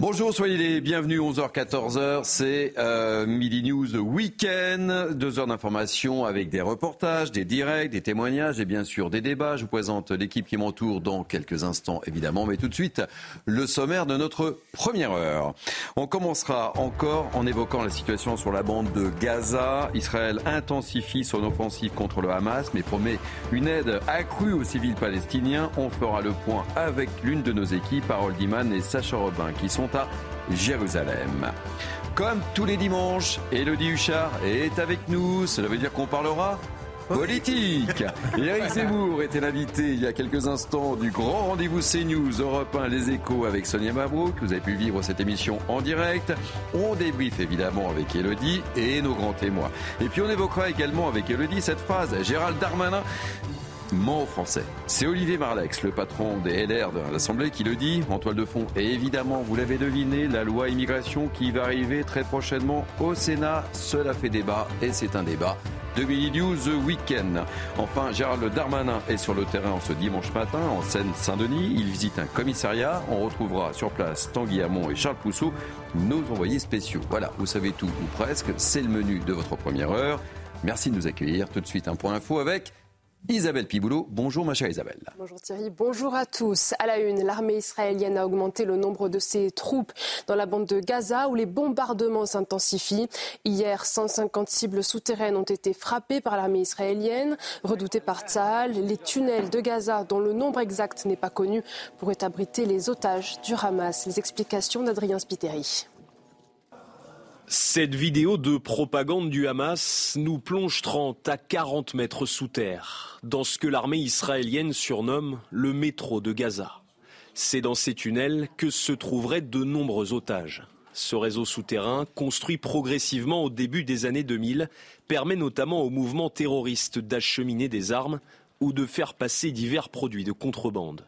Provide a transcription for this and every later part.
Bonjour, soyez les bienvenus, 11h-14h, c'est euh, Midi News Week-end, deux heures d'information avec des reportages, des directs, des témoignages et bien sûr des débats. Je vous présente l'équipe qui m'entoure dans quelques instants évidemment, mais tout de suite le sommaire de notre première heure. On commencera encore en évoquant la situation sur la bande de Gaza. Israël intensifie son offensive contre le Hamas, mais promet une aide accrue aux civils palestiniens. On fera le point avec l'une de nos équipes, Harold Diman et Sacha Robin, qui sont à Jérusalem. Comme tous les dimanches, Elodie Huchard est avec nous. Cela veut dire qu'on parlera politique. Eric Zemmour était l'invité il y a quelques instants du grand rendez-vous CNews Europe 1 Les Échos avec Sonia Mabrouk. Vous avez pu vivre cette émission en direct. On débriefe évidemment avec Elodie et nos grands témoins. Et puis on évoquera également avec Elodie cette phrase. Gérald Darmanin ment français. C'est Olivier Marlex, le patron des LR de l'Assemblée, qui le dit en toile de fond. Et évidemment, vous l'avez deviné, la loi immigration qui va arriver très prochainement au Sénat, cela fait débat et c'est un débat de Mini News Weekend. Enfin, Gérald Darmanin est sur le terrain ce dimanche matin en Seine-Saint-Denis. Il visite un commissariat. On retrouvera sur place Tanguy Hamon et Charles Pousseau, nos envoyés spéciaux. Voilà, vous savez tout ou presque. C'est le menu de votre première heure. Merci de nous accueillir. Tout de suite, un point info avec Isabelle Piboulot. Bonjour ma chère Isabelle. Bonjour Thierry, bonjour à tous. À la une, l'armée israélienne a augmenté le nombre de ses troupes dans la bande de Gaza où les bombardements s'intensifient. Hier, 150 cibles souterraines ont été frappées par l'armée israélienne, redoutées par Tzahal. Les tunnels de Gaza, dont le nombre exact n'est pas connu, pourraient abriter les otages du Hamas. Les explications d'Adrien Spiteri. Cette vidéo de propagande du Hamas nous plonge 30 à 40 mètres sous terre, dans ce que l'armée israélienne surnomme le métro de Gaza. C'est dans ces tunnels que se trouveraient de nombreux otages. Ce réseau souterrain, construit progressivement au début des années 2000, permet notamment aux mouvements terroristes d'acheminer des armes ou de faire passer divers produits de contrebande.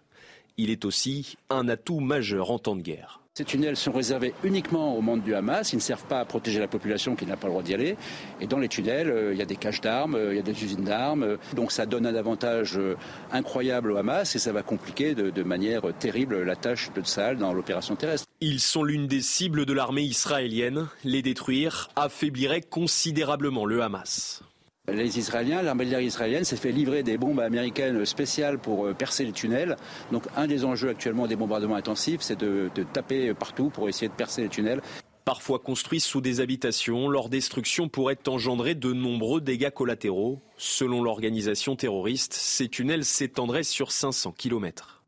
Il est aussi un atout majeur en temps de guerre. Ces tunnels sont réservés uniquement au monde du Hamas. Ils ne servent pas à protéger la population qui n'a pas le droit d'y aller. Et dans les tunnels, euh, il y a des caches d'armes, euh, il y a des usines d'armes. Donc ça donne un avantage euh, incroyable au Hamas et ça va compliquer de, manière terrible la tâche de Tsahal dans l'opération terrestre. Ils sont l'une des cibles de l'armée israélienne. Les détruire affaiblirait considérablement le Hamas. Les Israéliens, l'armée israélienne s'est fait livrer des bombes américaines spéciales pour euh, percer les tunnels. Donc un des enjeux actuellement des bombardements intensifs, c'est de, taper partout pour essayer de percer les tunnels. Parfois construits sous des habitations, leur destruction pourrait engendrer de nombreux dégâts collatéraux. Selon l'organisation terroriste, ces tunnels s'étendraient sur 500 kilomètres.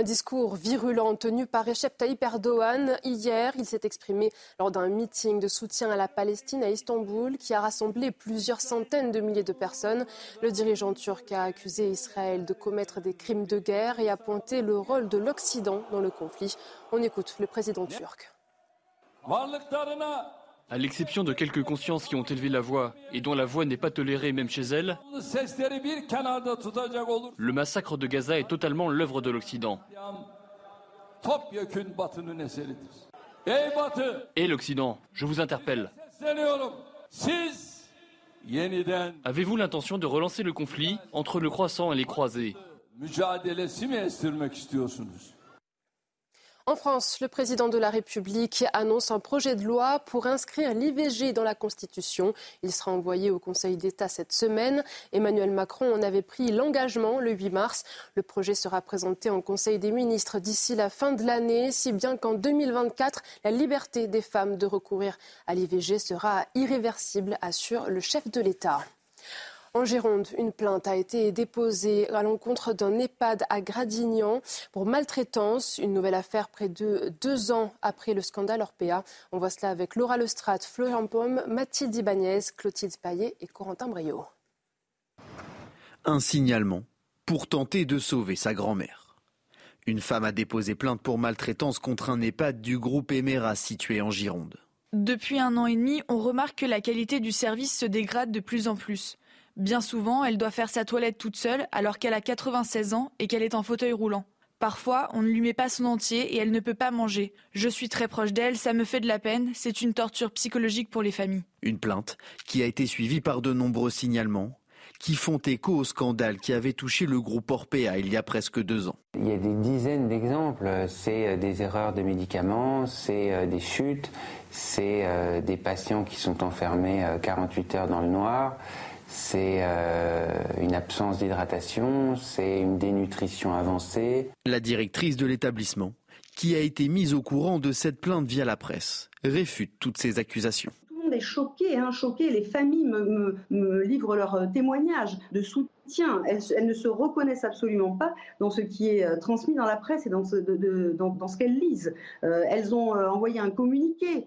Un discours virulent tenu par Recep Tayyip Erdogan hier. Il s'est exprimé lors d'un meeting de soutien à la Palestine à Istanbul qui a rassemblé plusieurs centaines de milliers de personnes. Le dirigeant turc a accusé Israël de commettre des crimes de guerre et a pointé le rôle de l'Occident dans le conflit. On écoute le président turc. À l'exception de quelques consciences qui ont élevé la voix et dont la voix n'est pas tolérée même chez elles, le massacre de Gaza est totalement l'œuvre de l'Occident. Et l'Occident, je vous interpelle. Avez-vous l'intention de relancer le conflit entre le croissant et les croisés? En France, le président de la République annonce un projet de loi pour inscrire l'IVG dans la Constitution. Il sera envoyé au Conseil d'État cette semaine. Emmanuel Macron en avait pris l'engagement le 8 mars. Le projet sera présenté en Conseil des ministres d'ici la fin de l'année, si bien qu'en 2024, la liberté des femmes de recourir à l'IVG sera irréversible, assure le chef de l'État. En Gironde, une plainte a été déposée à l'encontre d'un EHPAD à Gradignan pour maltraitance. Une nouvelle affaire près de deux ans après le scandale Orpea. On voit cela avec Laura Lestrade, Florian Paume, Mathilde Ibanez, Clotilde Paillet et Corentin Brio. Un signalement pour tenter de sauver sa grand-mère. Une femme a déposé plainte pour maltraitance contre un EHPAD du groupe Emera situé en Gironde. Depuis un an et demi, on remarque que la qualité du service se dégrade de plus en plus. Bien souvent, elle doit faire sa toilette toute seule alors qu'elle a 96 ans et qu'elle est en fauteuil roulant. Parfois, on ne lui met pas son entier et elle ne peut pas manger. Je suis très proche d'elle, ça me fait de la peine, c'est une torture psychologique pour les familles. Une plainte qui a été suivie par de nombreux signalements qui font écho au scandale qui avait touché le groupe Orpea il y a presque deux ans. Il y a des dizaines d'exemples. C'est euh, des erreurs de médicaments, c'est euh, des chutes, c'est euh, des patients qui sont enfermés 48 heures dans le noir c'est une absence d'hydratation, c'est une dénutrition avancée. La directrice de l'établissement, qui a été mise au courant de cette plainte via la presse, réfute toutes ces accusations est choqué, hein, choqué. Les familles me, livrent leurs euh, témoignages de soutien. Elles, ne se reconnaissent absolument pas dans ce qui est euh, transmis dans la presse et dans ce, dans, ce qu'elles lisent. Euh, elles ont envoyé un communiqué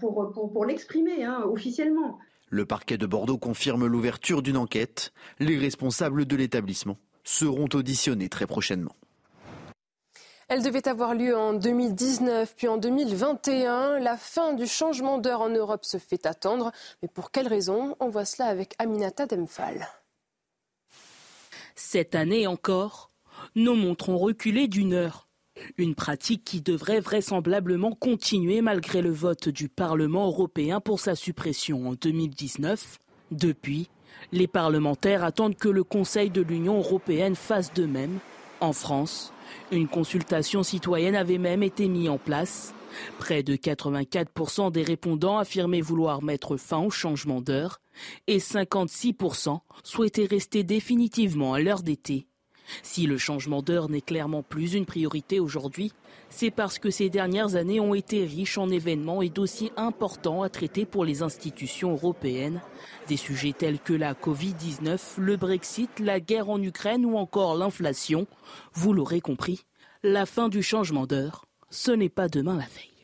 pour, pour, l'exprimer hein, officiellement. Le parquet de Bordeaux confirme l'ouverture d'une enquête. Les responsables de l'établissement seront auditionnés très prochainement. Elle devait avoir lieu en 2019, puis en 2021. La fin du changement d'heure en Europe se fait attendre. Mais pour quelles raisons On voit cela avec Aminata Demphal. Cette année encore, nos montres ont reculé d'une heure. Une pratique qui devrait vraisemblablement continuer malgré le vote du Parlement européen pour sa suppression en 2019. Depuis, les parlementaires attendent que le Conseil de l'Union européenne fasse de même. En France, une consultation citoyenne avait même été mise en place. Près de 84% des répondants affirmaient vouloir mettre fin au changement d'heure et 56% souhaitaient rester définitivement à l'heure d'été. Si le changement d'heure n'est clairement plus une priorité aujourd'hui, c'est parce que ces dernières années ont été riches en événements et dossiers importants à traiter pour les institutions européennes. Des sujets tels que la Covid-19, le Brexit, la guerre en Ukraine ou encore l'inflation. Vous l'aurez compris, la fin du changement d'heure, ce n'est pas demain la veille.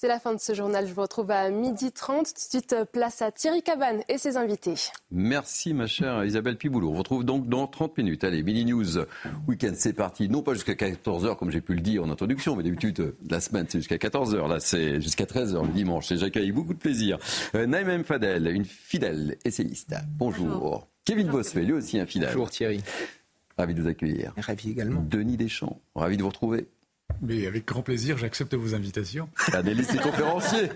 C'est la fin de ce journal. Je vous retrouve à 12h30. Tout de suite, euh, place à Thierry Cabane et ses invités. Merci, ma chère Isabelle Piboulot. On vous retrouve donc dans 30 minutes. Allez, Mini News Week-end, c'est parti. Non pas jusqu'à 14h, comme j'ai pu le dire en introduction, mais d'habitude, euh, la semaine, c'est jusqu'à 14h. Là, c'est jusqu'à 13h le dimanche. Et j'accueille beaucoup de plaisir. Euh, Naïm Fadel, une fidèle essayiste. Bonjour. Kevin Bossuet, lui aussi un fidèle. Bonjour Thierry. Ravi de vous accueillir. Ravi également. Denis Deschamps, ravi de vous retrouver. Mais avec grand plaisir, j'accepte vos invitations. Un des conférenciers.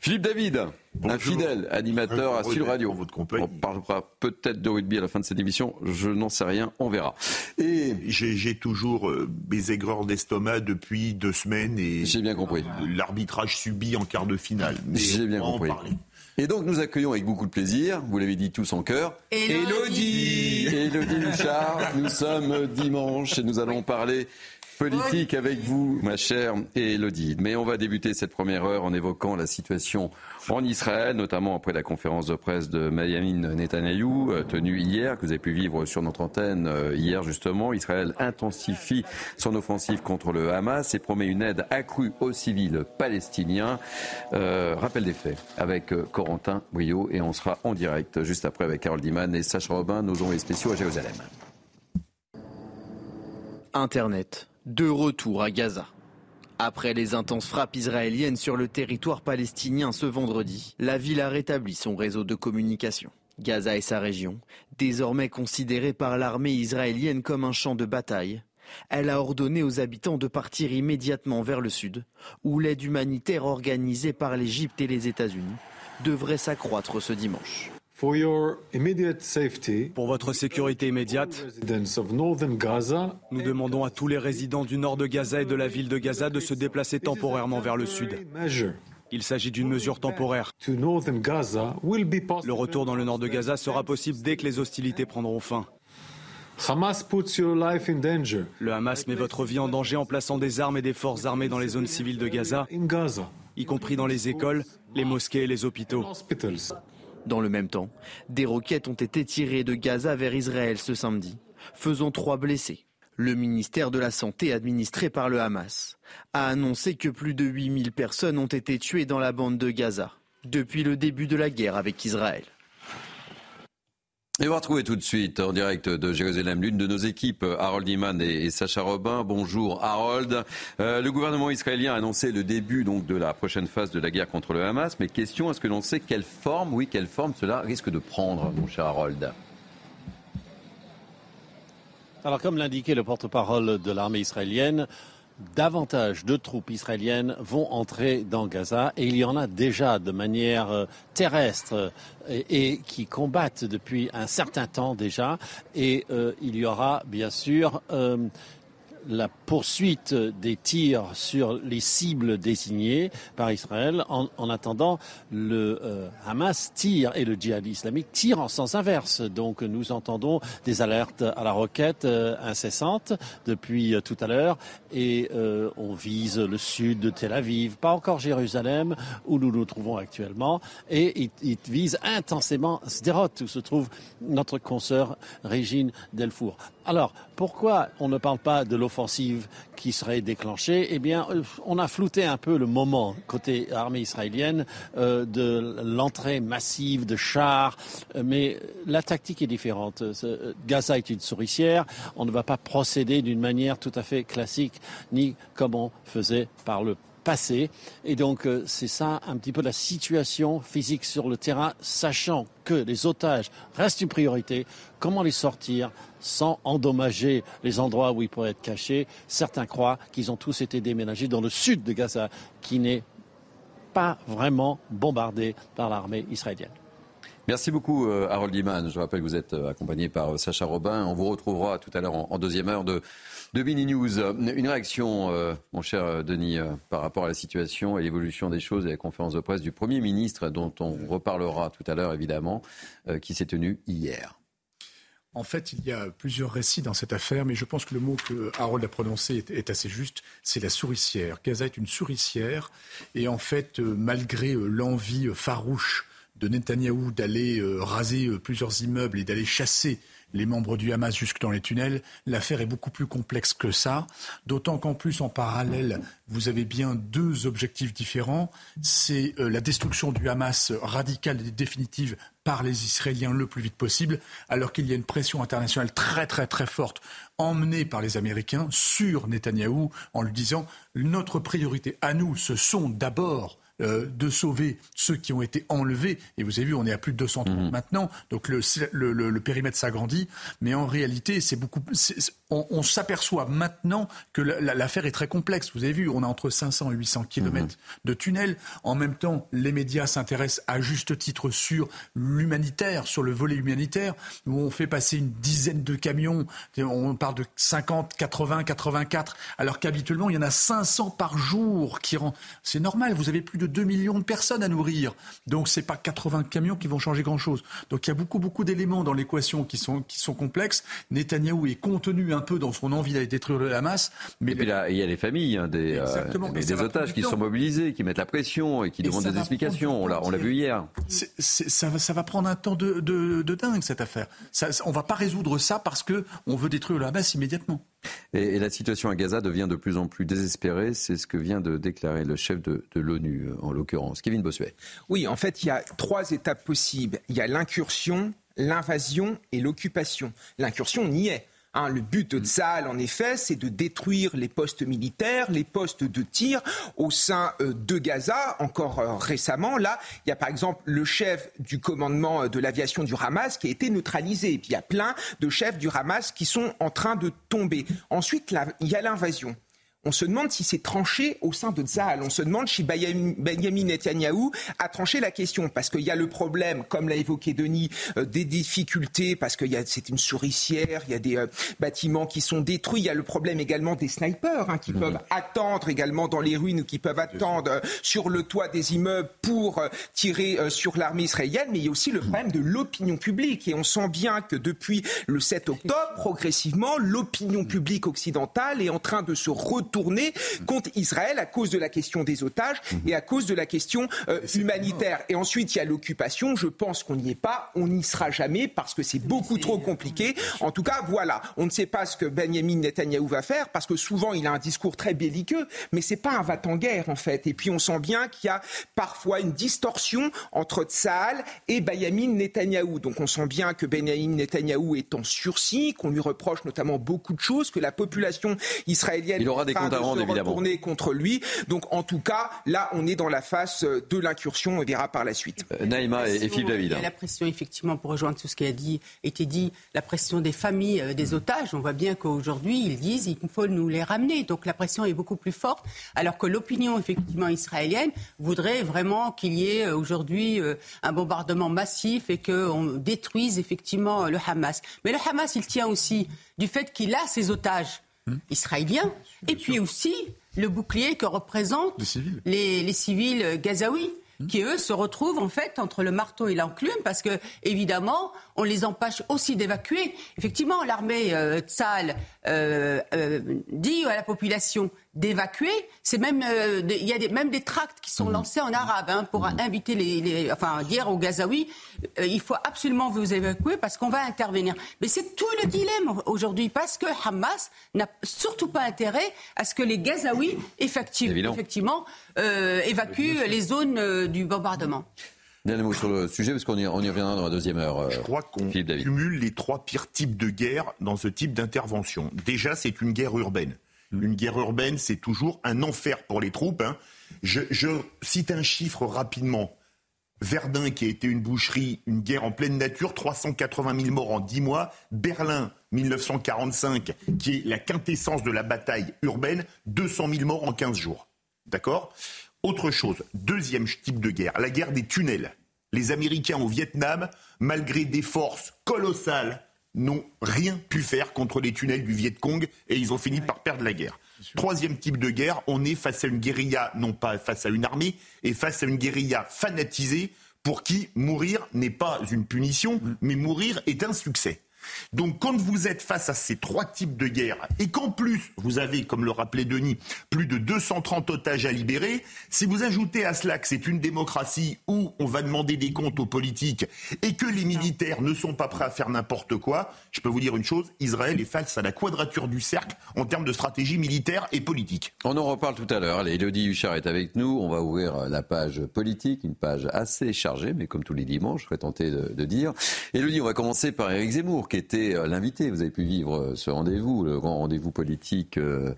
Philippe David, un fidèle animateur à Sud Radio. On parlera peut-être de rugby à la fin de cette émission, je n'en sais rien, on verra. Et j'ai toujours euh, mes aigreurs d'estomac depuis deux semaines et j'ai bien compris. L'arbitrage subi en quart de finale. J'ai bien compris. Et donc nous accueillons avec beaucoup de plaisir, vous l'avez dit tous en cœur, Elodie Elodie Luchard, nous sommes dimanche et nous allons parler politique avec vous, ma chère Elodie. Mais on va débuter cette première heure en évoquant la situation en Israël, notamment après la conférence de presse de Benjamin Netanyahou, euh, tenue hier, que vous avez pu vivre sur notre antenne euh, hier justement. Israël intensifie son offensive contre le Hamas et promet une aide accrue aux civils palestiniens. Euh, rappel des faits avec Corentin Brio et on sera en direct juste après avec Carole Diman et Sacha Robin, nos envoyés spéciaux à Jérusalem. Internet de retour à Gaza. Après les intenses frappes israéliennes sur le territoire palestinien ce vendredi, la ville a rétabli son réseau de communication. Gaza et sa région, désormais considérée par l'armée israélienne comme un champ de bataille, elle a ordonné aux habitants de partir immédiatement vers le sud, où l'aide humanitaire organisée par l'Égypte et les États-Unis devrait s'accroître ce dimanche. Pour votre sécurité immédiate, nous demandons à tous les résidents du nord de Gaza et de la ville de Gaza de se déplacer temporairement vers le sud. Il s'agit d'une mesure temporaire. Le retour dans le nord de Gaza sera possible dès que les hostilités prendront fin. Le Hamas met votre vie en danger en plaçant des armes et des forces armées dans les zones civiles de Gaza, y compris dans les écoles, les mosquées et les hôpitaux. Dans le même temps, des roquettes ont été tirées de Gaza vers Israël ce samedi, faisant trois blessés. Le ministère de la Santé administré par le Hamas a annoncé que plus de 8000 personnes ont été tuées dans la bande de Gaza depuis le début de la guerre avec Israël. Et on va retrouver tout de suite en direct de Jérusalem l'une de nos équipes, Harold Iman et, Sacha Robin. Bonjour Harold. Euh, le gouvernement israélien a annoncé le début de la prochaine phase de la guerre contre le Hamas. Mais question, est-ce que l'on sait quelle forme, oui, quelle forme cela risque de prendre, mon cher Harold? Alors comme l'indiquait le porte-parole de l'armée israélienne, davantage de troupes israéliennes vont entrer dans Gaza. Et il y en a déjà de manière euh, terrestre et, qui combattent depuis un certain temps déjà. Et euh, il y aura bien sûr euh, la poursuite des tirs sur les cibles désignées par Israël. En, attendant, le euh, Hamas tire et le djihad islamique tire en sens inverse. Donc nous entendons des alertes à la roquette euh, incessantes depuis euh, tout à l'heure et on vise le sud de Tel Aviv, pas encore Jérusalem où nous nous trouvons actuellement et il, il vise intensément Sderot où se trouve notre consoeur Régine Delfour. Alors, pourquoi on ne parle pas de l'offensive qui serait déclenchée? Eh bien, euh, on a flouté un peu le moment côté armée israélienne euh, de l'entrée massive de chars, euh, mais la tactique est différente. Gaza est une souricière, on ne va pas procéder d'une manière tout à fait classique, ni comme on faisait par le Et donc, c'est ça un petit peu la situation physique sur le terrain, sachant que les otages restent une priorité. Comment les sortir sans endommager les endroits où ils pourraient être cachés? Certains croient qu'ils ont tous été déménagés dans le sud de Gaza, qui n'est pas vraiment bombardé par l'armée israélienne. Merci beaucoup euh, Harold Iman. Je rappelle que vous êtes euh, accompagné par euh, Sacha Robin. On vous retrouvera tout à l'heure en, deuxième heure de, de Mini News. Une réaction, mon cher Denis, par rapport à la situation et l'évolution des choses et la conférence de presse du Premier ministre, dont on reparlera tout à l'heure évidemment, qui s'est tenue hier. En fait, il y a plusieurs récits dans cette affaire, mais je pense que le mot que Harold a prononcé est, assez juste, c'est la souricière. Gaza est une souricière, et en fait, malgré l'envie farouche de Netanyahou d'aller raser plusieurs immeubles et d'aller chasser les membres du Hamas jusque dans les tunnels. L'affaire est beaucoup plus complexe que ça, d'autant qu'en plus, en parallèle, vous avez bien deux objectifs différents. C'est euh, la destruction du Hamas radicale et définitive par les Israéliens le plus vite possible, alors qu'il y a une pression internationale très très très forte emmenée par les Américains sur Netanyahou en lui disant notre priorité à nous, ce sont d'abord euh, de sauver ceux qui ont été enlevés. Et vous avez vu, on est à plus de 230 mmh. maintenant, donc le, le périmètre s'agrandit. Mais en réalité, c'est beaucoup on, s'aperçoit maintenant que l'affaire est très complexe. Vous avez vu, on a entre 500 et 800 kilomètres mhm. de tunnels. En même temps, les médias s'intéressent à juste titre sur l'humanitaire, sur le volet humanitaire, où on fait passer une dizaine de camions. On parle de 50, 80, 84, alors qu'habituellement, il y en a 500 par jour qui rentrent. C'est normal, vous avez plus de 2 millions de personnes à nourrir. Donc, c'est pas 80 camions qui vont changer grand-chose. Donc, il y a beaucoup, beaucoup d'éléments dans l'équation qui sont, qui sont complexes. Netanyahou est contenu un peu dans son envie d'aller détruire le Hamas. Mais il y a les familles hein, des, euh, des otages qui sont mobilisés, qui mettent la pression et qui demandent des explications. On l'a vu hier. ça, va, ça va prendre un temps de, de, dingue cette affaire. Ça, on va pas résoudre ça parce que on veut détruire le Hamas immédiatement. Et, la situation à Gaza devient de plus en plus désespérée. C'est ce que vient de déclarer le chef de, l'ONU, en l'occurrence, Kevin Bossuet. Oui, en fait, il y a trois étapes possibles. Il y a l'incursion, l'invasion et l'occupation. L'incursion, on est. Hein, le but de Tzal, en effet, c'est de détruire les postes militaires, les postes de tir au sein euh, de Gaza. Encore euh, récemment, là, il y a par exemple le chef du commandement euh, de l'aviation du Hamas qui a été neutralisé. Et puis il y a plein de chefs du Hamas qui sont en train de tomber. Ensuite, il y a l'invasion on se demande si c'est tranché au sein de Tzahal. On se demande si Benjamin Netanyahou a tranché la question. Parce qu'il y a le problème, comme l'a évoqué Denis, euh, des difficultés, parce que c'est une souricière, il y a des euh, bâtiments qui sont détruits. Il y a le problème également des snipers hein, qui mhm. peuvent attendre également dans les ruines ou qui peuvent attendre euh, sur le toit des immeubles pour tirer sur l'armée israélienne. Mais il y a aussi le problème de l'opinion publique. Et on sent bien que depuis le 7 octobre, progressivement, l'opinion publique occidentale est en train de se retourner tourner contre Israël à cause de la question des otages et à cause de la question euh, humanitaire. Et ensuite, il y a l'occupation. Je pense qu'on n'y est pas, on n'y sera jamais parce que c'est beaucoup trop compliqué. En tout cas, voilà, on ne sait pas ce que Benjamin Netanyahou va faire parce que souvent il a un discours très belliqueux, mais c'est pas un va-t-en-guerre en fait. Et puis on sent bien qu'il y a parfois une distorsion entre Tsahal et Benjamin Netanyahou. Donc on sent bien que Benjamin Netanyahou est en sursis, qu'on lui reproche notamment beaucoup de choses, que la population israélienne il aura des comptes à rendre, évidemment. contre lui. Donc en tout cas, là on est dans la phase de l'incursion. On verra par la suite. Euh, Naïma et, Philippe David. Il y a la pression effectivement pour rejoindre tout ce qui a dit, été dit, la pression des familles euh, des otages. On voit bien qu'aujourd'hui ils disent il faut nous les ramener. Donc la pression est beaucoup plus forte, alors que l'opinion effectivement israélienne voudrait vraiment qu'il y ait euh, aujourd'hui un bombardement massif et qu'on détruise effectivement le Hamas. Mais le Hamas, il tient aussi du fait qu'il a ses otages hmm. israéliens et puis aussi le bouclier que représentent les, les civils gazaouis qui eux se retrouvent en fait entre le marteau et l'enclume parce que évidemment on les empêche aussi d'évacuer. Effectivement, l'armée euh, Tsal euh, euh, dit à la population d'évacuer. C'est même euh, il y a des, même des tracts qui sont mmh. lancés en arabe hein, pour mmh. inviter les, les, enfin dire aux Gazaouis euh, il faut absolument vous évacuer parce qu'on va intervenir. Mais c'est tout le dilemme aujourd'hui parce que Hamas n'a surtout pas intérêt à ce que les Gazaouis effectivement, effectivement euh, évacuent les zones du bombardement. Dernier mot sur le sujet, parce qu'on y, on y reviendra dans la deuxième heure. Je crois qu'on cumule les trois pires types de guerre dans ce type d'intervention. Déjà, c'est une guerre urbaine. Mm. Une guerre urbaine, c'est toujours un enfer pour les troupes. Hein. Je, cite un chiffre rapidement. Verdun, qui a été une boucherie, une guerre en pleine nature, 380 000 morts en 10 mois. Berlin, 1945, qui est la quintessence de la bataille urbaine, 200 000 morts en 15 jours. D'accord? Autre chose, deuxième type de guerre, la guerre des tunnels. Les Américains au Vietnam, malgré des forces colossales, n'ont rien pu faire contre les tunnels du Viet Cong et ils ont fini par perdre la guerre. Troisième type de guerre, on est face à une guérilla, non pas face à une armée, et face à une guérilla fanatisée pour qui mourir n'est pas une punition, mm. mais mourir est un succès. Donc quand vous êtes face à ces trois types de guerre et qu'en plus vous avez, comme le rappelait Denis, plus de 230 otages à libérer, si vous ajoutez à cela que c'est une démocratie où on va demander des comptes aux politiques et que les militaires ne sont pas prêts à faire n'importe quoi, je peux vous dire une chose, Israël est face à la quadrature du cercle en termes de stratégie militaire et politique. On en reparle tout à l'heure. Allez, Elodie Huchard est avec nous. On va ouvrir la page politique, une page assez chargée, mais comme tous les dimanches, je serais tenté de, de dire. Elodie, on va commencer par Éric Zemmour, était euh, l'invité. Vous avez pu vivre euh, ce rendez-vous, le grand rendez-vous politique euh,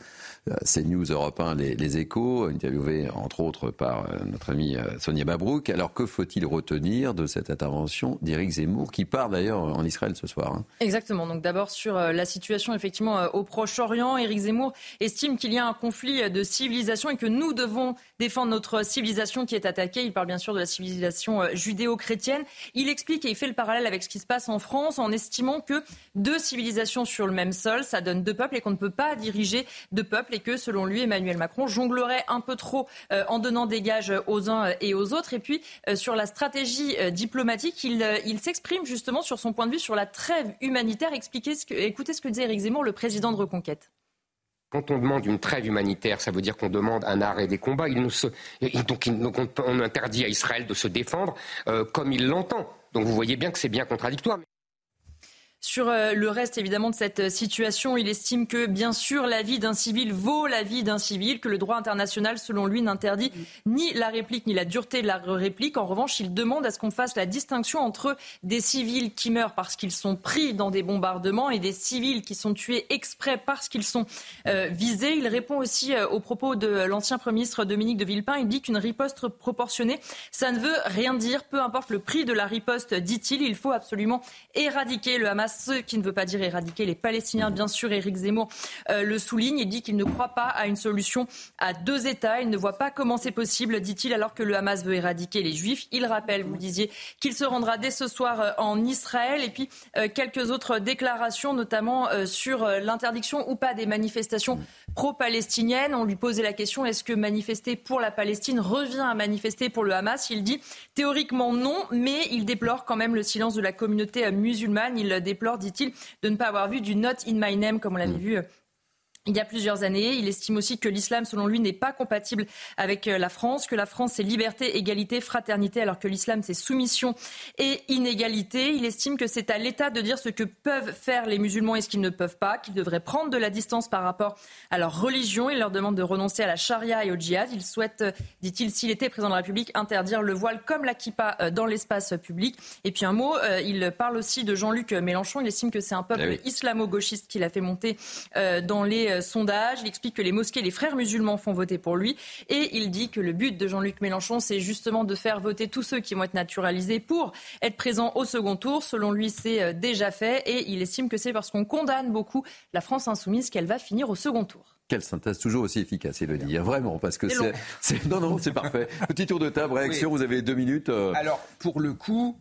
CNews Europe 1, les, échos, interviewé entre autres par notre amie Sonia Babrouk. Alors que faut-il retenir de cette intervention d'Éric Zemmour, qui part d'ailleurs en Israël ce soir hein? Exactement. Donc d'abord sur la situation effectivement au Proche-Orient, Éric Zemmour estime qu'il y a un conflit de civilisation et que nous devons défendre notre civilisation qui est attaquée. Il parle bien sûr de la civilisation judéo-chrétienne. Il explique et il fait le parallèle avec ce qui se passe en France en estimant que deux civilisations sur le même sol, ça donne deux peuples et qu'on ne peut pas diriger deux peuples et que, selon lui, Emmanuel Macron jonglerait un peu trop euh, en donnant des gages aux uns et aux autres. Et puis, euh, sur la stratégie euh, diplomatique, il, s'exprime justement sur son point de vue sur la trêve humanitaire. Expliquez écoutez ce que disait Éric Zemmour, le président de Reconquête. Quand on demande une trêve humanitaire, ça veut dire qu'on demande un arrêt des combats. Il donc, on, interdit à Israël de se défendre comme il l'entend. Donc vous voyez bien que c'est bien contradictoire. Sur euh, le reste, évidemment, de cette euh, situation, il estime que, bien sûr, la vie d'un civil vaut la vie d'un civil, que le droit international, selon lui, n'interdit ni la réplique ni la dureté de la réplique. En revanche, il demande à ce qu'on fasse la distinction entre des civils qui meurent parce qu'ils sont pris dans des bombardements et des civils qui sont tués exprès parce qu'ils sont euh, visés. Il répond aussi aux propos de l'ancien Premier ministre Dominique de Villepin. Il dit qu'une riposte proportionnée, ça ne veut rien dire. Peu importe le prix de la riposte, dit-il, il faut absolument éradiquer le Hamas ce qui ne veut pas dire éradiquer les Palestiniens. Bien sûr, Éric Zemmour euh, le souligne et dit qu'il ne croit pas à une solution à deux États. Il ne voit pas comment c'est possible, dit-il, alors que le Hamas veut éradiquer les Juifs. Il rappelle, vous disiez, qu'il se rendra dès ce soir euh, en Israël. Et puis, euh, quelques autres déclarations, notamment sur l'interdiction ou pas des manifestations pro-palestiniennes. On lui posait la question, est-ce que manifester pour la Palestine revient à manifester pour le Hamas? Il dit théoriquement non, mais il déplore quand même le silence de la communauté musulmane. Il dit-il, de ne pas avoir vu du Not in My Name comme on l'avait mm. vu il y a plusieurs années. Il estime aussi que l'islam, selon lui, n'est pas compatible avec euh, la France, que la France, c'est liberté, égalité, fraternité, alors que l'islam, c'est soumission et inégalité. Il estime que c'est à l'État de dire ce que peuvent faire les musulmans et ce qu'ils ne peuvent pas, qu'ils devraient prendre de la distance par rapport à leur religion. Il leur demande de renoncer à la charia et au djihad. Il souhaite, euh, dit-il, s'il était président de la République, interdire le voile comme la kippa euh, dans l'espace public. Et puis un mot, il parle aussi de Jean-Luc Mélenchon. Il estime que c'est un peuple eh islamo-gauchiste qu'il a fait monter dans les euh, sondage. Il explique que les mosquées, les frères musulmans font voter pour lui. Et il dit que le but de Jean-Luc Mélenchon, c'est justement de faire voter tous ceux qui vont être naturalisés pour être présents au second tour. Selon lui, c'est euh, déjà fait. Et il estime que c'est parce qu'on condamne beaucoup la France insoumise qu'elle va finir au second tour. Quelle synthèse toujours aussi efficace, il le dit, vraiment, parce que c'est... Non, non, c'est parfait. Petit tour de table, réaction, vous avez deux minutes. Euh. Alors, pour le coup,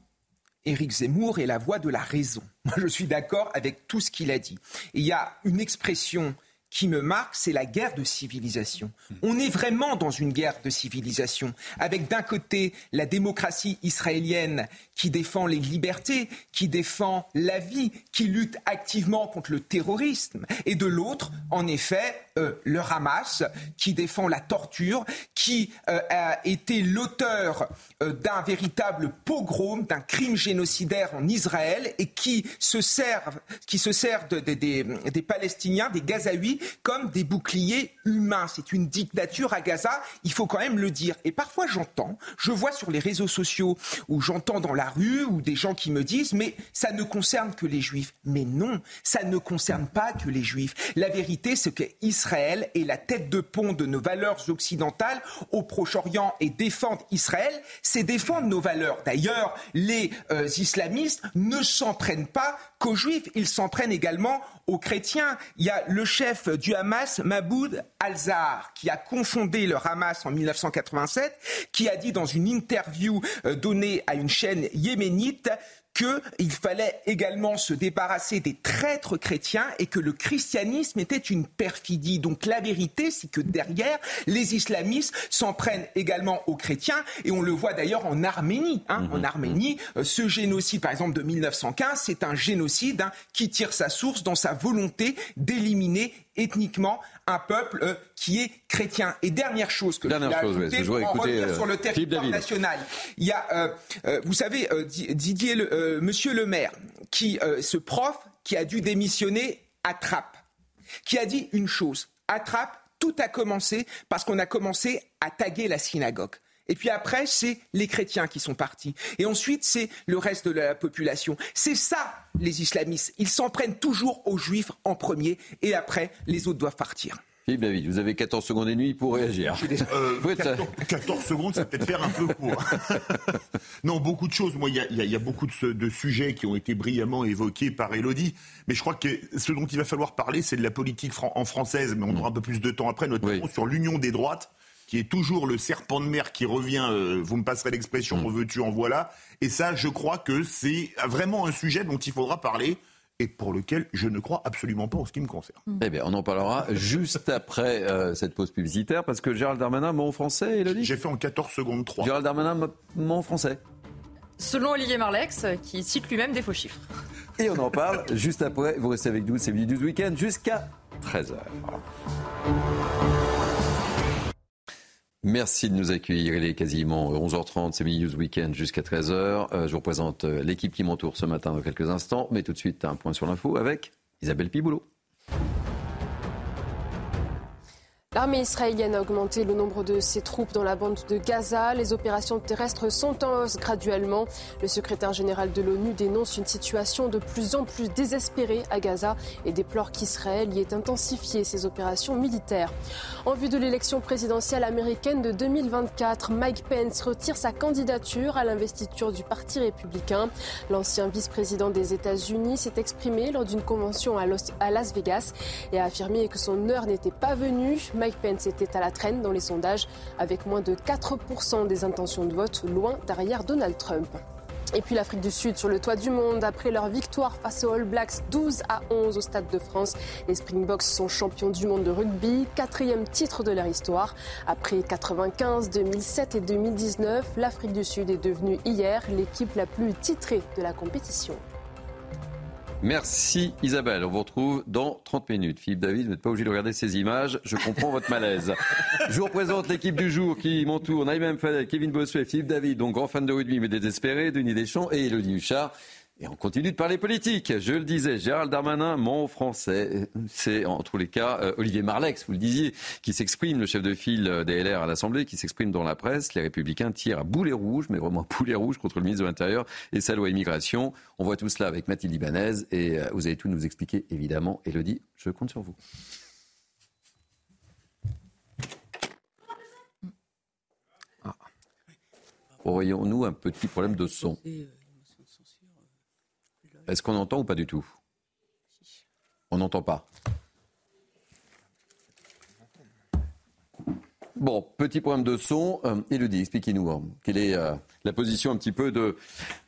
Éric Zemmour est la voix de la raison. Moi, je suis d'accord avec tout ce qu'il a dit. il y a une expression qui me marque, c'est la guerre de civilisation. On est vraiment dans une guerre de civilisation, avec d'un côté la démocratie israélienne qui défend les libertés, qui défend la vie, qui lutte activement contre le terrorisme, et de l'autre, en effet, euh, le Hamas, qui défend la torture, qui euh, a été l'auteur euh, d'un véritable pogrom, d'un crime génocidaire en Israël, et qui se sert, qui se des Palestiniens, des Gazaouis, comme des boucliers humains. C'est une dictature à Gaza, il faut quand même le dire. Et parfois j'entends, je vois sur les réseaux sociaux, ou j'entends dans la rue, ou des gens qui me disent, mais ça ne concerne que les juifs. Mais non, ça ne concerne pas que les juifs. La vérité, c'est qu'Israël est la tête de pont de nos valeurs occidentales au Proche-Orient et défendre Israël, c'est défendre nos valeurs. D'ailleurs, les euh, islamistes ne s'en prennent pas qu'aux juifs, ils s'en prennent également aux chrétiens. Il y a le chef du Hamas, Maboud al-Zahar, qui a confondé le Hamas en 1987, qui a dit dans une interview euh, donnée à une chaîne yéménite qu'il fallait également se débarrasser des traîtres chrétiens et que le christianisme était une perfidie. Donc la vérité, c'est que derrière, les islamistes s'en prennent également aux chrétiens et on le voit d'ailleurs en Arménie. Hein. Mhm. En Arménie, euh, ce génocide, par exemple, de 1915, c'est un génocide hein, qui tire sa source dans sa volonté d'éliminer ethniquement un peuple euh, qui est chrétien. Et dernière chose que dernière je voulais ajouter, écouter, euh, sur le territoire national, il y a, euh, vous savez, Didier, le, Monsieur le Maire, qui, ce prof qui a dû démissionner à Trappes, qui a dit une chose. À Trappes, tout a commencé parce qu'on a commencé à taguer la synagogue. Et puis après, c'est les chrétiens qui sont partis. Et ensuite, c'est le reste de la population. C'est ça, les islamistes. Ils s'en prennent toujours aux juifs en premier et après, les autres doivent partir. Philippe David, vous avez 14 secondes et demie pour réagir. 14, euh, secondes, ça peut-être faire un peu court. non, beaucoup de choses. Moi, il y, a, beaucoup de, sujets qui ont été brillamment évoqués par Elodie. Mais je crois que ce dont il va falloir parler, c'est de la politique en française. Mais on aura un peu plus de temps après, notamment sur l'union des droites qui est toujours le serpent de mer qui revient, euh, vous me passerez l'expression, mmh. veux-tu, en voilà. Et ça, je crois que c'est vraiment un sujet dont il faudra parler et pour lequel je ne crois absolument pas en ce qui me concerne. Mmh. Eh bien, on en parlera juste après euh, cette pause publicitaire, parce que Gérald Darmanin, mot français, Elodie? J'ai fait en 14 secondes 3. Gérald Darmanin, mot français Selon Olivier Marlex, qui cite lui-même des faux chiffres. Et on en parle juste après. Vous restez avec nous, c'est Midi 12 Week-end jusqu'à 13h. Merci de nous accueillir. Il est quasiment 11h30, c'est Mini News Weekend jusqu'à 13h. Euh, je vous présente euh, l'équipe qui m'entoure ce matin dans quelques instants. Mais tout de suite, un point sur l'info avec Isabelle Piboulot. L'armée israélienne a augmenté le nombre de ses troupes dans la bande de Gaza. Les opérations terrestres sont en hausse graduellement. Le secrétaire général de l'ONU dénonce une situation de plus en plus désespérée à Gaza et déplore qu'Israël y ait intensifié ses opérations militaires. En vue de l'élection présidentielle américaine de 2024, Mike Pence retire sa candidature à l'investiture du Parti républicain. L'ancien vice-président des États-Unis s'est exprimé lors d'une convention à Las Vegas et a affirmé que son heure n'était pas venue. Pence était à la traîne dans les sondages avec moins de 4% des intentions de vote, loin derrière Donald Trump. Et puis l'Afrique du Sud sur le toit du monde. Après leur victoire face aux All Blacks 12 à 11 au Stade de France, les Springboks sont champions du monde de rugby, quatrième titre de leur histoire. Après 95, 2007 et 2019, l'Afrique du Sud est devenue hier l'équipe la plus titrée de la compétition. Merci Isabelle. On vous retrouve dans 30 minutes. Philippe David, vous n'êtes pas obligé de regarder ces images. Je comprends votre malaise. Je vous représente l'équipe du jour qui m'entoure. Naïm Fadel, Kevin Bossuet, Philippe David, donc grand fan de rugby mais désespéré, Denis Deschamps et Elodie Huchard. Et on continue de parler politique. Je le disais, Gérald Darmanin, mon français. C'est en tous les cas euh, Olivier Marlex, vous le disiez, qui s'exprime, le chef de file des LR à l'Assemblée, qui s'exprime dans la presse. Les Républicains tirent à boulet rouge, mais vraiment à boulet rouge contre le ministre de l'Intérieur et sa loi immigration. On voit tout cela avec Mathilde Ibanez et euh, vous allez tout nous expliquer, évidemment. Elodie, je compte sur vous. Aurions-nous un petit problème de son? Est-ce qu'on entend ou pas du tout? On n'entend pas. Bon, petit problème de son. Euh, Elodie, expliquez-nous hein, quelle est euh, la position un petit peu de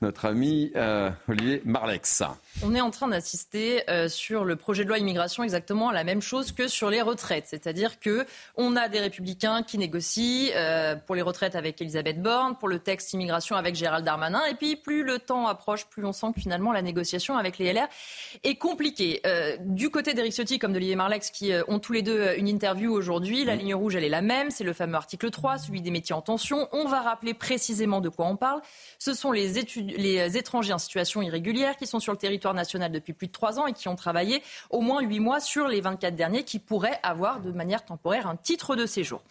notre ami euh, Olivier Marlex. On est en train d'assister euh, sur le projet de loi immigration exactement à la même chose que sur les retraites, c'est-à-dire que on a des républicains qui négocient euh, pour les retraites avec Elisabeth Borne, pour le texte immigration avec Gérald Darmanin, et puis plus le temps approche, plus on sent que finalement la négociation avec les LR est compliquée. du côté d'Eric Ciotti comme d'Olivier Marlex qui ont tous les deux une interview aujourd'hui, la ligne rouge elle est la même, c'est le fameux article 3, celui des métiers en tension. On va rappeler précisément de quoi on parle. Ce sont les, les étrangers en situation irrégulière qui sont sur le territoire national depuis plus de trois ans et qui ont travaillé au moins huit mois sur les 24 derniers qui pourraient avoir de manière temporaire un titre de séjour.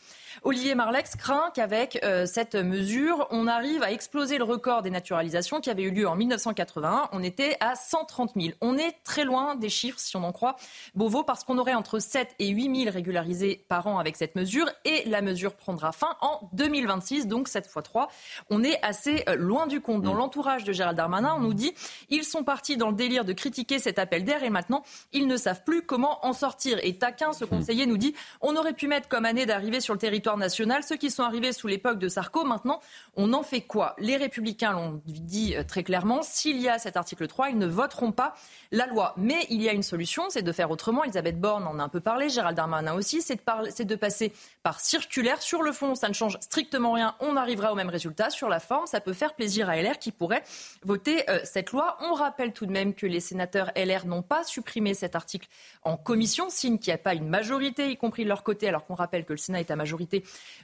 Olivier Marlex craint qu'avec euh, cette mesure, on arrive à exploser le record des naturalisations qui avait eu lieu en 1981. On était à 130 000. On est très loin des chiffres, si on en croit Beauvau, parce qu'on aurait entre 7 et 8 000 régularisés par an avec cette mesure. Et la mesure prendra fin en 2026, donc 7 fois 3. On est assez euh, loin du compte. Dans mm. l'entourage de Gérald Darmanin, on nous dit ils sont partis dans le délire de critiquer cet appel d'air et maintenant, ils ne savent plus comment en sortir. Et Taquin, ce mm. conseiller, nous dit on aurait pu mettre comme année d'arriver sur le territoire national. Ceux qui sont arrivés sous l'époque de Sarko, maintenant, on en fait quoi? Les Républicains l'ont dit euh, très clairement. S'il y a cet article 3, ils ne voteront pas la loi. Mais il y a une solution, c'est de faire autrement. Elisabeth Borne en a un peu parlé, Gérald Darmanin aussi, c'est de, de passer par circulaire. Sur le fond, ça ne change strictement rien. On arrivera au même résultat. Sur la forme, ça peut faire plaisir à LR qui pourrait voter euh, cette loi. On rappelle tout de même que les sénateurs LR n'ont pas supprimé cet article en commission, signe qu'il n'y a pas une majorité, y compris de leur côté, alors qu'on rappelle que le Sénat est à majorité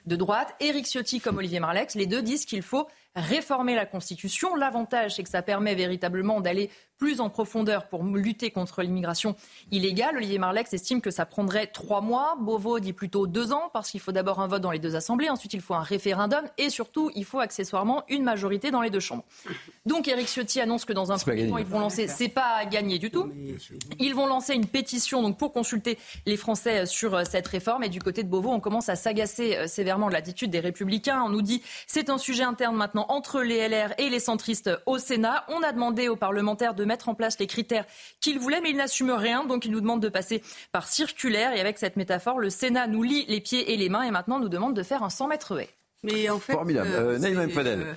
de droite. Éric Ciotti comme Olivier Marlex, les deux disent qu'il faut réformer la Constitution. L'avantage, c'est que ça permet véritablement d'aller plus en profondeur pour lutter contre l'immigration illégale. Olivier Marlex estime que ça prendrait trois mois. Beauvau dit plutôt deux ans parce qu'il faut d'abord un vote dans les deux assemblées, ensuite il faut un référendum et surtout il faut accessoirement une majorité dans les deux chambres. Donc Éric Ciotti annonce que dans un premier temps ils vont lancer, c'est pas gagné du tout. Ils vont lancer une pétition donc pour consulter les Français sur euh, cette réforme et du côté de Beauvau on commence à s'agacer euh, sévèrement de l'attitude des Républicains. On nous dit c'est un sujet interne maintenant entre les LR et les centristes au Sénat. On a demandé aux parlementaires de mettre en place les critères qu'il voulait, mais il n'assume rien. Donc il nous demande de passer par circulaire. Et avec cette métaphore, le Sénat nous lie les pieds et les mains et maintenant nous demande de faire un 100 mètres haie. Mais en fait, Formidable. Euh, euh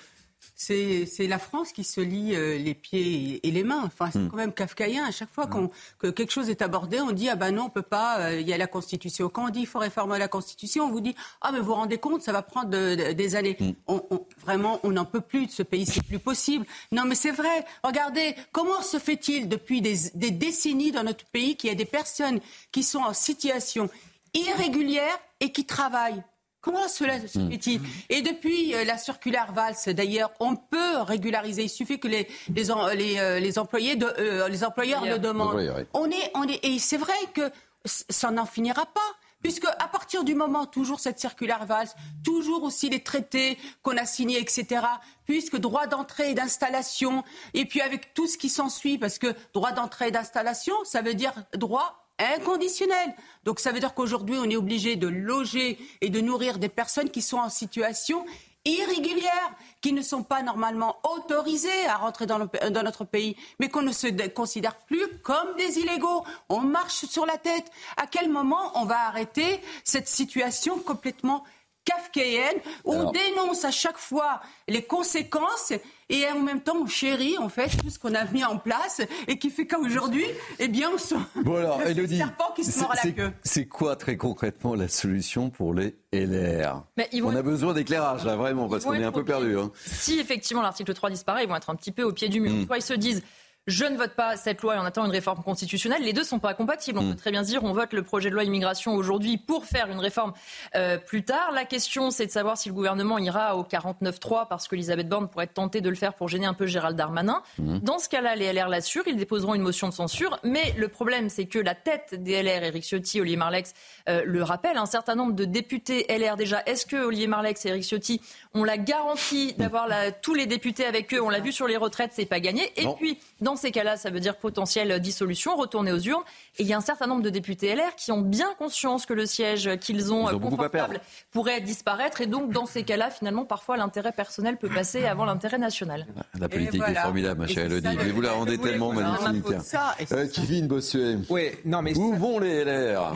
c'est la France qui se lie euh, les pieds et, les mains. Enfin, c'est hmm. quand même kafkaïen. À chaque fois hmm. que quelque chose est abordé, on dit ah ben non, on peut pas. Euh, il y a la Constitution. Quand on dit il faut réformer la Constitution, on vous dit ah mais vous vous rendez compte, ça va prendre des années. Hmm. On, vraiment, on n'en peut plus de ce pays. C'est plus possible. Non, mais c'est vrai. Regardez comment se fait-il depuis des, des décennies dans notre pays qu'il y a des personnes qui sont en situation irrégulière et qui travaillent? Comment cela se hmm. fait-il Et depuis euh, la circulaire Valls, d'ailleurs, on peut régulariser. Il suffit que les, les, les, employés de, euh, les employeurs le demandent. On est, on est, et c'est vrai que ça n'en finira pas. Puisque à partir du moment, toujours cette circulaire Valls, toujours aussi les traités qu'on a signés, etc., puisque droit d'entrée et d'installation, et puis avec tout ce qui s'ensuit, parce que droit d'entrée et d'installation, ça veut dire droit inconditionnel. Donc ça veut dire qu'aujourd'hui, on est obligé de loger et de nourrir des personnes qui sont en situation irrégulière, qui ne sont pas normalement autorisées à rentrer dans, dans notre pays, mais qu'on ne se considère plus comme des illégaux. On marche sur la tête. À quel moment on va arrêter cette situation complètement kafkaïenne, où on dénonce à chaque fois les conséquences et en même temps on chérit en fait tout ce qu'on a mis en place et qui fait qu'aujourd'hui, eh bien, on se... Bon alors, Elodie, c'est quoi très concrètement la solution pour les LR On a besoin d'éclairage là, vraiment, parce qu'on est un peu perdu. Hein. Si effectivement l'article 3 disparaît, ils vont être un petit peu au pied du mur. Mm. Soit ils se disent je ne vote pas cette loi et on attend une réforme constitutionnelle. Les deux sont pas compatibles. On mm. peut très bien dire on vote le projet de loi immigration aujourd'hui pour faire une réforme euh, plus tard. La question, c'est de savoir si le gouvernement ira au 49-3 parce qu'Elisabeth Borne pourrait être tentée de le faire pour gêner un peu Gérald Darmanin. Mm. Dans ce cas-là, les LR l'assurent, ils déposeront une motion de censure. Mais le problème, c'est que la tête des LR, Éric Ciotti, Olivier Marlex, euh, le rappelle. Un certain nombre de députés LR déjà. Est-ce que Olivier Marlex et Éric Ciotti ont la garantie d'avoir tous les députés avec eux? On l'a vu sur les retraites, c'est pas gagné. Et puis, dans ces cas-là, ça veut dire potentielle dissolution, retourner aux urnes. Et il y a un certain nombre de députés LR qui ont bien conscience que le siège qu'ils ont, confortable pourrait disparaître. Et donc, dans ces cas-là, finalement, parfois, l'intérêt personnel peut passer avant l'intérêt national. La politique est formidable, ma chère Elodie. Mais vous la rendez tellement magnifique. Euh, Kevin Bossuet. Oui, non, mais Où vont les LR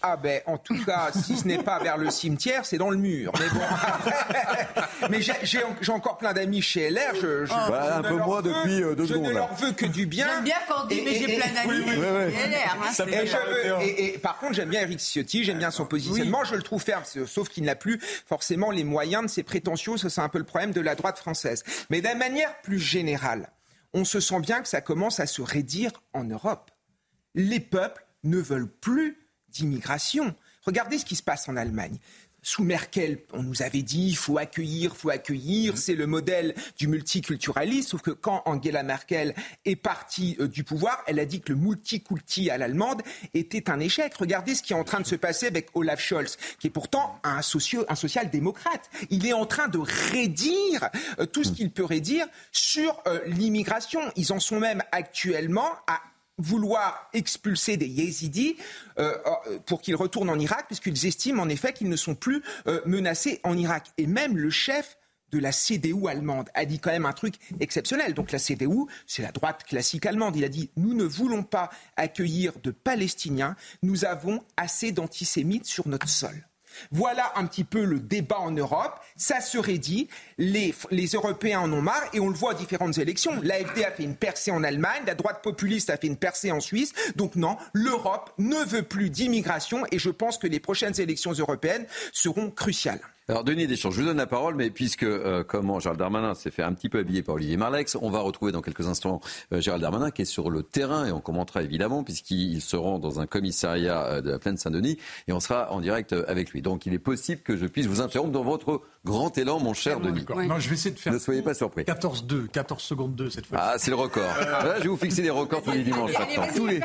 ah ben, en tout cas, si ce n'est pas vers le cimetière, c'est dans le mur. Mais bon, mais j'ai encore plein d'amis chez LR. Je, je, bah, un peu moins depuis euh, deux je secondes. Je ne leur veux que du bien. J'aime bien quand on dit, mais j'ai plein d'amis LR. Hein, et, par contre, j'aime bien Eric Ciotti, j'aime bien son positionnement. Je le trouve ferme, sauf qu'il n'a plus forcément les moyens de ses prétentions. C'est un peu le problème de la droite française. Mais d'une manière plus générale, on se sent bien que ça commence à se raidir en Europe. Les peuples ne veulent plus d'immigration. Regardez ce qui se passe en Allemagne. Sous Merkel, on nous avait dit il faut accueillir, faut accueillir, c'est le modèle du multiculturalisme. Sauf que quand Angela Merkel est partie euh, du pouvoir, elle a dit que le multiculti à l'allemande était un échec. Regardez ce qui est en train de se passer avec Olaf Scholz, qui est pourtant un, un social-démocrate. Il est en train de rédire euh, tout ce qu'il peut rédire sur euh, l'immigration. Ils en sont même actuellement à vouloir expulser des yézidis euh, euh, pour qu'ils retournent en Irak, puisqu'ils estiment en effet qu'ils ne sont plus euh, menacés en Irak. Et même le chef de la CDU allemande a dit quand même un truc exceptionnel. Donc la CDU, c'est la droite classique allemande. Il a dit nous ne voulons pas accueillir de Palestiniens, nous avons assez d'antisémites sur notre sol. Voilà un petit peu le débat en Europe. Ça serait dit. Les, Européens en ont marre et on le voit à différentes élections. L'AFD a fait une percée en Allemagne, la droite populiste a fait une percée en Suisse. Donc non, l'Europe ne veut plus d'immigration et je pense que les prochaines élections européennes seront cruciales. Alors Denis Deschamps, je vous donne la parole, mais puisque euh, comment Gérald Darmanin s'est fait un petit peu habiller par Olivier Marlex, on va retrouver dans quelques instants euh, Gérald Darmanin qui est sur le terrain et on commentera évidemment puisqu'il se rend dans un commissariat euh, de la plaine Saint-Denis et on sera en direct avec lui. Donc il est possible que je puisse vous interrompre dans votre grand élan, mon cher Denis. Non, je vais essayer de faire. Ne soyez pas surpris. 14-2, 14 secondes 2 cette fois. Ah, c'est le record. Là, je vais vous fixer des records tous les dimanches. Tous les...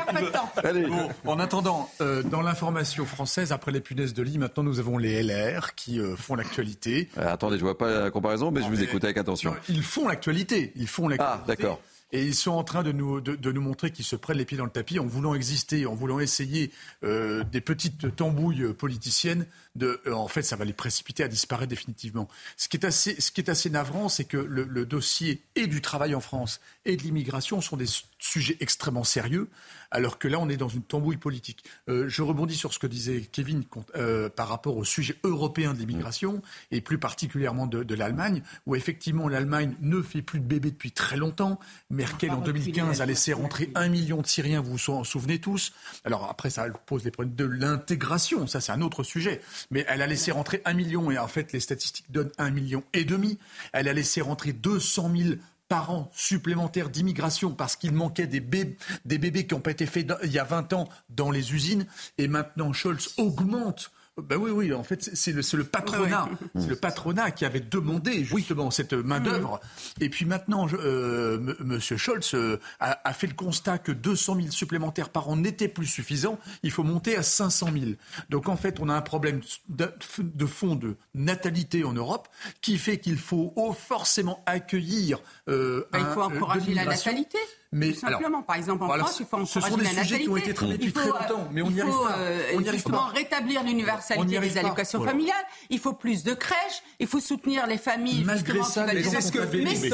Allez. Bon, en attendant, dans l'information française, après les punaises de lit, maintenant nous avons les LR qui font l'actualité. Euh, attendez, je vois pas la comparaison, mais je vous écoute avec attention. ils font l'actualité. Ils font l'actualité. Ah, d'accord. Et ils sont en train de nous, de, nous montrer qu'ils se prennent les pieds dans le tapis en voulant exister, en voulant essayer euh, des petites tambouilles politiciennes. De, euh, en fait, ça va les précipiter à disparaître définitivement. Ce qui est assez, ce qui est assez navrant, c'est que le, le, dossier et du travail en France et de l'immigration sont des sujets extrêmement sérieux, alors que là, on est dans une tambouille politique. Euh, je rebondis sur ce que disait Kevin euh, par rapport au sujet européen de l'immigration, et plus particulièrement de, de l'Allemagne, où effectivement l'Allemagne ne fait plus de bébés depuis très longtemps, Merkel, en 2015, a laissé rentrer un million de Syriens, vous vous en souvenez tous. Alors après, ça pose des problèmes de l'intégration, ça c'est un autre sujet. Mais elle a laissé rentrer un million, et en fait, les statistiques donnent un million et demi. Elle a laissé rentrer 200 000 par an supplémentaires d'immigration parce qu'il manquait des bébés, des bébés qui n'ont pas été faits il y a 20 ans dans les usines. Et maintenant, Scholz augmente ben oui, oui, en fait, c'est le, le, patronat. C'est le patronat qui avait demandé justement cette main-d'œuvre. Et puis maintenant, euh, M. Scholz euh, a, fait le constat que 200 000 supplémentaires par an n'étaient plus suffisants. Il faut monter à 500 000. Donc en fait, on a un problème de, de fond de natalité en Europe qui fait qu'il faut forcément accueillir. Euh, ben, il faut encourager la natalité. Mais Tout simplement, par exemple, en France, il faut encourager ce sont des sujets qui ont été traités depuis très longtemps, mais on n'y arrive pas. on y justement rétablir l'universalité des allocations familiales. Il faut plus de crèches. Il faut soutenir les familles. Malgré ça, mais c'est ce que mais si,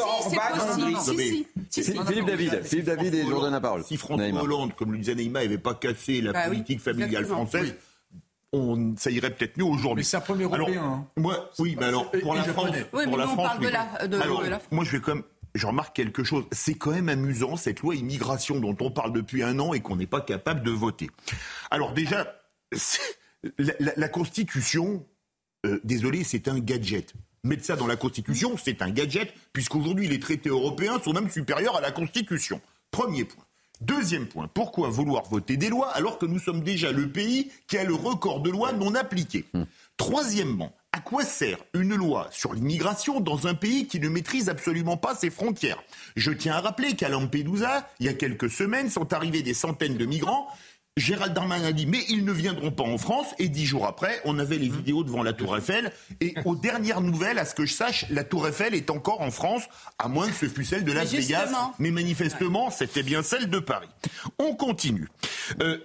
c'est possible. Philippe David, Philippe David et donne la parole. Si François Hollande, comme le disait Neymar, n'avait pas cassé la bah politique familiale française. On, ça irait peut-être mieux aujourd'hui. Mais c'est un premier européen. Hein. Moi, oui, mais alors pour la France, pour la France, moi je vais comme je remarque quelque chose. C'est quand même amusant, cette loi immigration dont on parle depuis un an et qu'on n'est pas capable de voter. Alors déjà, la, Constitution, euh, désolé, c'est un gadget. Mettre ça dans la Constitution, c'est un gadget, puisqu'aujourd'hui les traités européens sont même supérieurs à la Constitution. Premier point. Deuxième point, pourquoi vouloir voter des lois alors que nous sommes déjà le pays qui a le record de lois non appliquées? Hmm. Troisièmement, à quoi sert une loi sur l'immigration dans un pays qui ne maîtrise absolument pas ses frontières? Je tiens à rappeler qu'à Lampedusa, il y a quelques semaines, sont arrivés des centaines de migrants. Gérald Darmanin a dit mais ils ne viendront pas en France. Et dix jours après on avait les mmh. vidéos devant la Tour Eiffel. Et aux dernières nouvelles à ce que je sache la Tour Eiffel est encore en France à moins que ce fût celle de Las Vegas. mais manifestement c'était bien celle de Paris. On continue. Euh,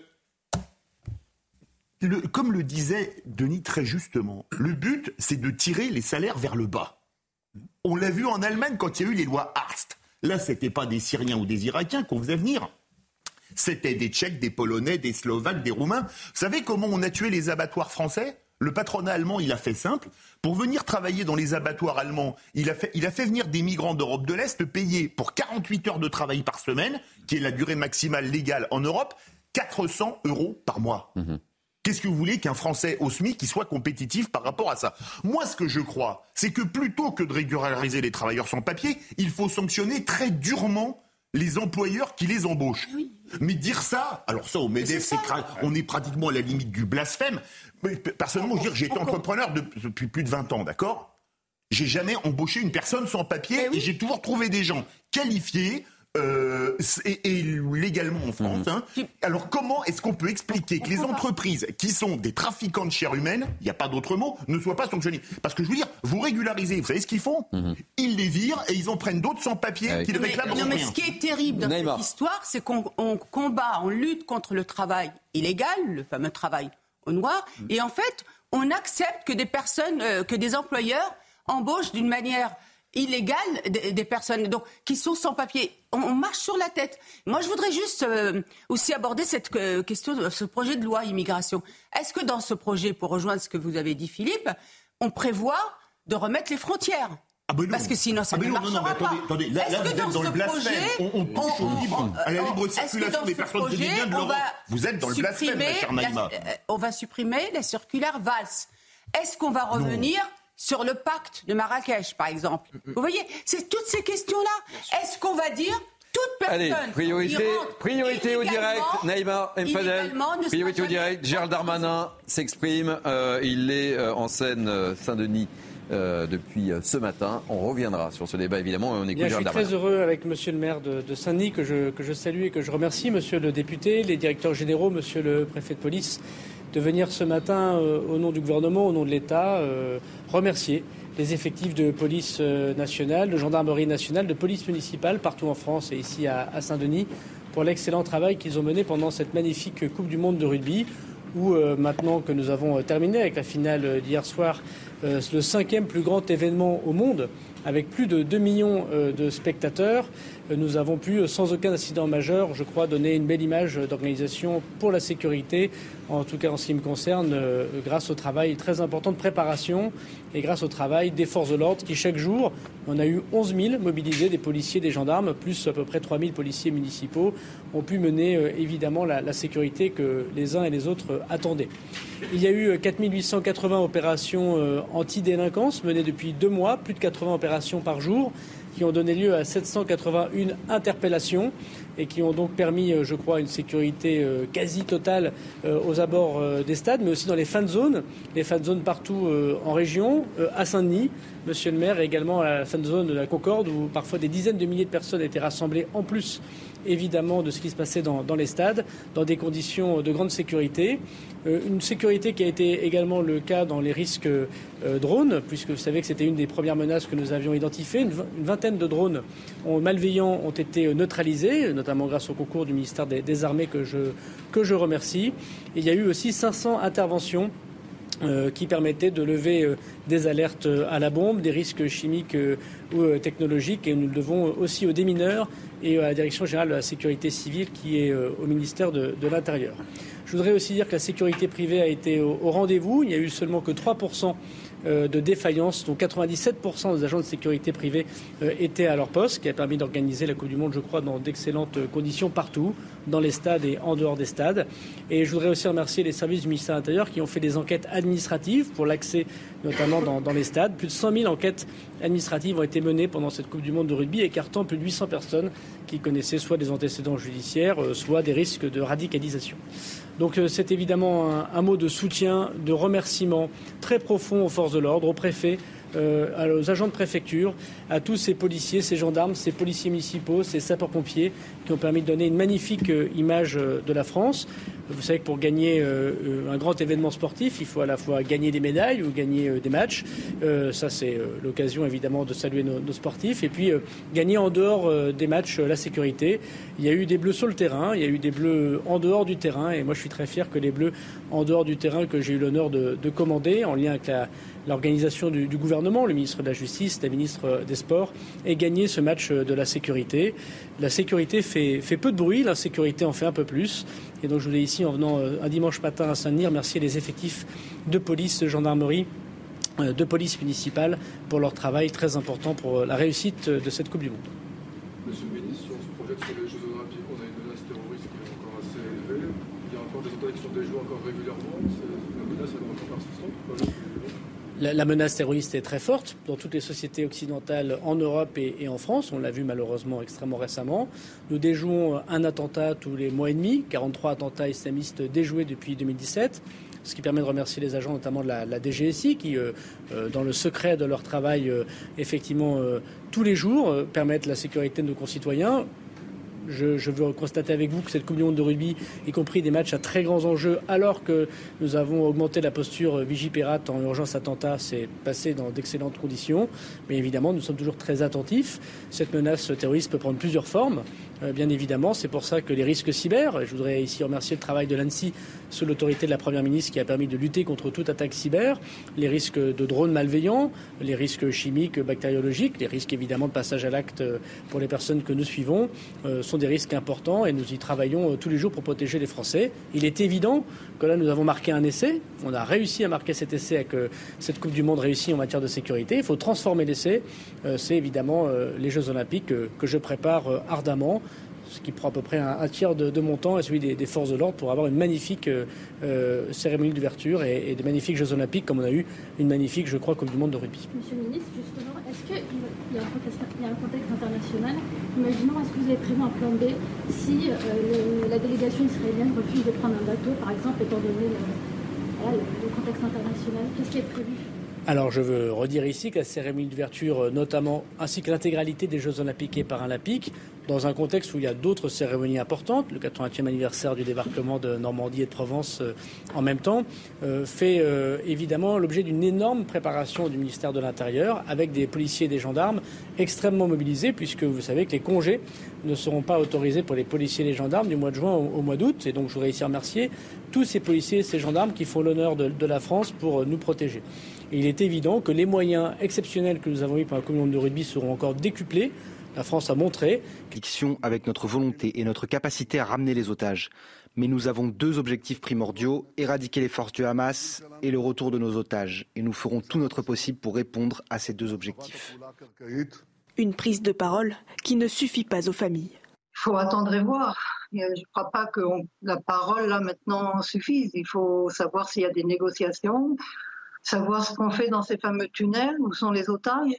comme le disait Denis très justement, le but c'est de tirer les salaires vers le bas. On l'a vu en Allemagne quand il y a eu les lois Arst. Là, c'était pas des Syriens ou des Irakiens qu'on faisait venir. C'était des Tchèques, des Polonais, des Slovaques, des Roumains. Vous savez comment on a tué les abattoirs français? Le patronat allemand, il a fait simple. Pour venir travailler dans les abattoirs allemands, il a fait, il a fait venir des migrants d'Europe de l'Est payés pour 48 heures de travail par semaine, qui est la durée maximale légale en Europe, 400 euros par mois. Mhm. Qu'est-ce que vous voulez qu'un Français au SMIC qui soit compétitif par rapport à ça? Moi, ce que je crois, c'est que plutôt que de régulariser les travailleurs sans papier, il faut sanctionner très durement les employeurs qui les embauchent. Mais dire ça, alors ça au MEDEF, on est pratiquement à la limite du blasphème. Mais personnellement, je j'ai été entrepreneur depuis plus de 20 ans, d'accord? J'ai jamais embauché une personne sans papier et j'ai toujours trouvé des gens qualifiés, euh, et, légalement en France. Mhm. Hein. Alors comment est-ce qu'on peut expliquer que les entreprises qui sont des trafiquants de chair humaine, il n'y a pas d'autre mot, ne soient pas sanctionnées? Parce que je veux dire, vous régularisez, vous savez ce qu'ils font? Mhm. Ils les virent et ils en prennent d'autres sans papier ah qui ne réclament. Non mais ce qui est terrible dans cette histoire, c'est qu'on combat, on lutte contre le travail illégal, le fameux travail au noir, mhm. et en fait, on accepte que des personnes, euh, que des employeurs embauchent d'une manière illégale des, personnes donc, qui sont sans papier. On, marche sur la tête. Moi, je voudrais juste euh, aussi aborder cette euh, question ce projet de loi immigration. Est-ce que dans ce projet, pour rejoindre ce que vous avez dit, Philippe, on prévoit de remettre les frontières? Ah ben Parce que sinon, ça ah ben ne non, non, non, attendez, attendez, là, là vous êtes dans le blasphème. on, on touche au libre, à la libre circulation des personnes projet, de l'Europe. Vous êtes dans le blasphème, ma chère Naïma. Euh, on va supprimer les circulaires VALS. Est-ce qu'on va revenir sur le pacte de Marrakech, par exemple. Vous voyez, c'est toutes ces questions-là. Est-ce qu'on va dire toute personne Allez, priorité, priorité au direct, Naïma Mfadel. Priorité au direct, Gérald Darmanin s'exprime. Euh, il est euh, en scène euh, Saint-Denis. depuis ce matin. On reviendra sur ce débat évidemment on écoute Je suis très heureux avec Monsieur le maire de, Saint-Denis que je, que je salue et que je remercie, Monsieur le député, les directeurs généraux, Monsieur le préfet de police de venir ce matin, euh, au nom du gouvernement, au nom de l'État, euh, remercier les effectifs de police euh, nationale, de gendarmerie nationale, de police municipale partout en France et ici à, Saint-Denis pour l'excellent travail qu'ils ont mené pendant cette magnifique Coupe du Monde de rugby où maintenant que nous avons terminé avec la finale d'hier soir, le cinquième plus grand événement au monde, avec plus de 2 millions de spectateurs, nous avons pu, sans aucun incident majeur, je crois, donner une belle image d'organisation pour la sécurité, en tout cas en ce qui me concerne, euh, grâce au travail très important de préparation et grâce au travail des forces de l'ordre qui, chaque jour, on a eu 11 000 mobilisés, des policiers, des gendarmes, plus à peu près 3 000 policiers municipaux, ont pu mener euh, évidemment la, sécurité que les uns et les autres attendaient. Il y a eu 4 880 opérations euh, anti-délinquance menées depuis deux mois, plus de 80 opérations par jour qui ont donné lieu à 781 interpellations et qui ont donc permis, euh, je crois, une sécurité euh, quasi totale euh, aux abords des stades, mais aussi dans les fins de zone, les fins de zone partout en région, à Saint-Denis, Monsieur le maire, et également à la de zone de la Concorde, où parfois des dizaines de milliers de personnes étaient rassemblées en plus évidemment de ce qui se passait dans, les stades, dans des conditions de grande sécurité. Euh, une sécurité qui a été également le cas dans les risques euh, drones, puisque vous savez que c'était une des premières menaces que nous avions identifiées. Une, vingtaine de drones malveillants ont été neutralisés, notamment grâce au concours du ministère des, Armées que je, remercie. il y a eu aussi 500 interventions euh, qui permettaient de lever des alertes à la bombe, des risques chimiques ou technologiques. Et nous le devons aussi aux démineurs et à la Direction générale de la sécurité civile qui est au ministère de, l'Intérieur. Je voudrais aussi dire que la sécurité privée a été au, rendez-vous. Il n'y a eu seulement que 3% euh, de défaillance, dont 97% des agents de sécurité privée euh, étaient à leur poste, qui a permis d'organiser la Coupe du Monde, je crois, dans d'excellentes conditions partout, dans les stades et en dehors des stades. Et je voudrais aussi remercier les services du ministère de l'Intérieur qui ont fait des enquêtes administratives pour l'accès notamment dans, dans, les stades. Plus de 100 000 enquêtes administratives ont été menées pendant cette Coupe du Monde de rugby, écartant plus de 800 personnes qui connaissaient soit des antécédents judiciaires, euh, soit des risques de radicalisation. Donc euh, c'est évidemment un, mot de soutien, de remerciement très profond aux forces de l'ordre, aux préfets, euh, aux agents de préfecture, à tous ces policiers, ces gendarmes, ces policiers municipaux, ces sapeurs-pompiers qui ont permis de donner une magnifique image de la France. Vous savez que pour gagner euh, un grand événement sportif, il faut à la fois gagner des médailles ou gagner euh, des matchs. Euh, ça, c'est l'occasion évidemment de saluer nos, sportifs. Et puis gagner en dehors des matchs la sécurité. Il y a eu des bleus sur le terrain, il y a eu des bleus en dehors du terrain. Et moi, je suis très fier que les bleus en dehors du terrain que j'ai eu l'honneur de, commander, en lien avec l'organisation du, gouvernement, le ministre de la Justice, la ministre des Sports, aient gagné ce match de la sécurité. La sécurité fait, fait peu de bruit, l'insécurité en fait un peu plus. Et donc je voulais ici, en venant euh, un dimanche matin à Saint-Denis, remercier les effectifs de police, de gendarmerie, euh, de police municipale pour leur travail très important pour euh, la réussite de cette Coupe du Monde. Monsieur le ministre, sur ce projet sur les Jeux Olympiques, on a une menace terroriste qui est encore assez élevée. Il y a encore des interdictions des Jeux encore régulièrement. La menace est encore persistante la, menace terroriste est très forte dans toutes les sociétés occidentales en Europe et, en France. On l'a vu malheureusement extrêmement récemment. Nous déjouons un attentat tous les mois et demi, 43 attentats islamistes déjoués depuis 2017 ce qui permet de remercier les agents, notamment de la, DGSI, qui, euh, euh, dans le secret de leur travail, euh, effectivement, tous les jours, permettent la sécurité de nos concitoyens je, veux constater avec vous que cette Coupe de rugby, y compris des matchs à très grands enjeux, alors que nous avons augmenté la posture Vigipirate en urgence attentat, c'est passé dans d'excellentes conditions. Mais évidemment, nous sommes toujours très attentifs. Cette menace terroriste peut prendre plusieurs formes. Euh, bien évidemment. C'est pour ça que les risques cyber, et je voudrais ici remercier le travail de l'ANSI sous l'autorité de la Première ministre qui a permis de lutter contre toute attaque cyber, les risques de drones malveillants, les risques chimiques, bactériologiques, les risques évidemment de passage à l'acte pour les personnes que nous suivons, euh, sont des risques importants et nous y travaillons euh, tous les jours pour protéger les Français. Il est évident que là, nous avons marqué un essai. On a réussi à marquer cet essai avec cette Coupe du Monde réussie en matière de sécurité. Il faut transformer l'essai. C'est évidemment les Jeux Olympiques que je prépare ardemment ce qui prend à peu près un, tiers de, mon temps, et celui des, forces de l'ordre pour avoir une magnifique euh, euh, cérémonie d'ouverture et, et, des magnifiques Jeux Olympiques, comme on a eu une magnifique, je crois, Coupe du Monde de rugby. Monsieur le ministre, justement, est-ce qu'il y, a un contexte international. Imaginons, est-ce que vous avez prévu un plan B si euh, la délégation israélienne refuse de prendre un bateau, par exemple, étant donné le contexte international? Qu'est-ce qui est prévu? Alors je veux redire ici que la cérémonie d'ouverture, notamment, ainsi que l'intégralité des Jeux olympiques et paralympiques, dans un contexte où il y a d'autres cérémonies importantes, le 80e anniversaire du débarquement de Normandie et de Provence euh, en même temps, euh, fait euh, évidemment l'objet d'une énorme préparation du ministère de l'Intérieur, avec des policiers et des gendarmes extrêmement mobilisés, puisque vous savez que les congés ne seront pas autorisés pour les policiers et les gendarmes du mois de juin au, mois d'août. Et donc je voudrais ici remercier tous ces policiers et ces gendarmes qui font l'honneur de, la France pour nous protéger. Il est évident que les moyens exceptionnels que nous avons eu pour la Commission de rugby seront encore décuplés. La France a montré. Avec notre volonté et notre capacité à ramener les otages. Mais nous avons deux objectifs primordiaux, éradiquer les forces du Hamas et le retour de nos otages. Et nous ferons tout notre possible pour répondre à ces deux objectifs. Une prise de parole qui ne suffit pas aux familles. Il faut attendre et voir. Je ne crois pas que la parole là maintenant suffise. Il faut savoir s'il y a des négociations, savoir ce qu'on fait dans ces fameux tunnels, où sont les otages.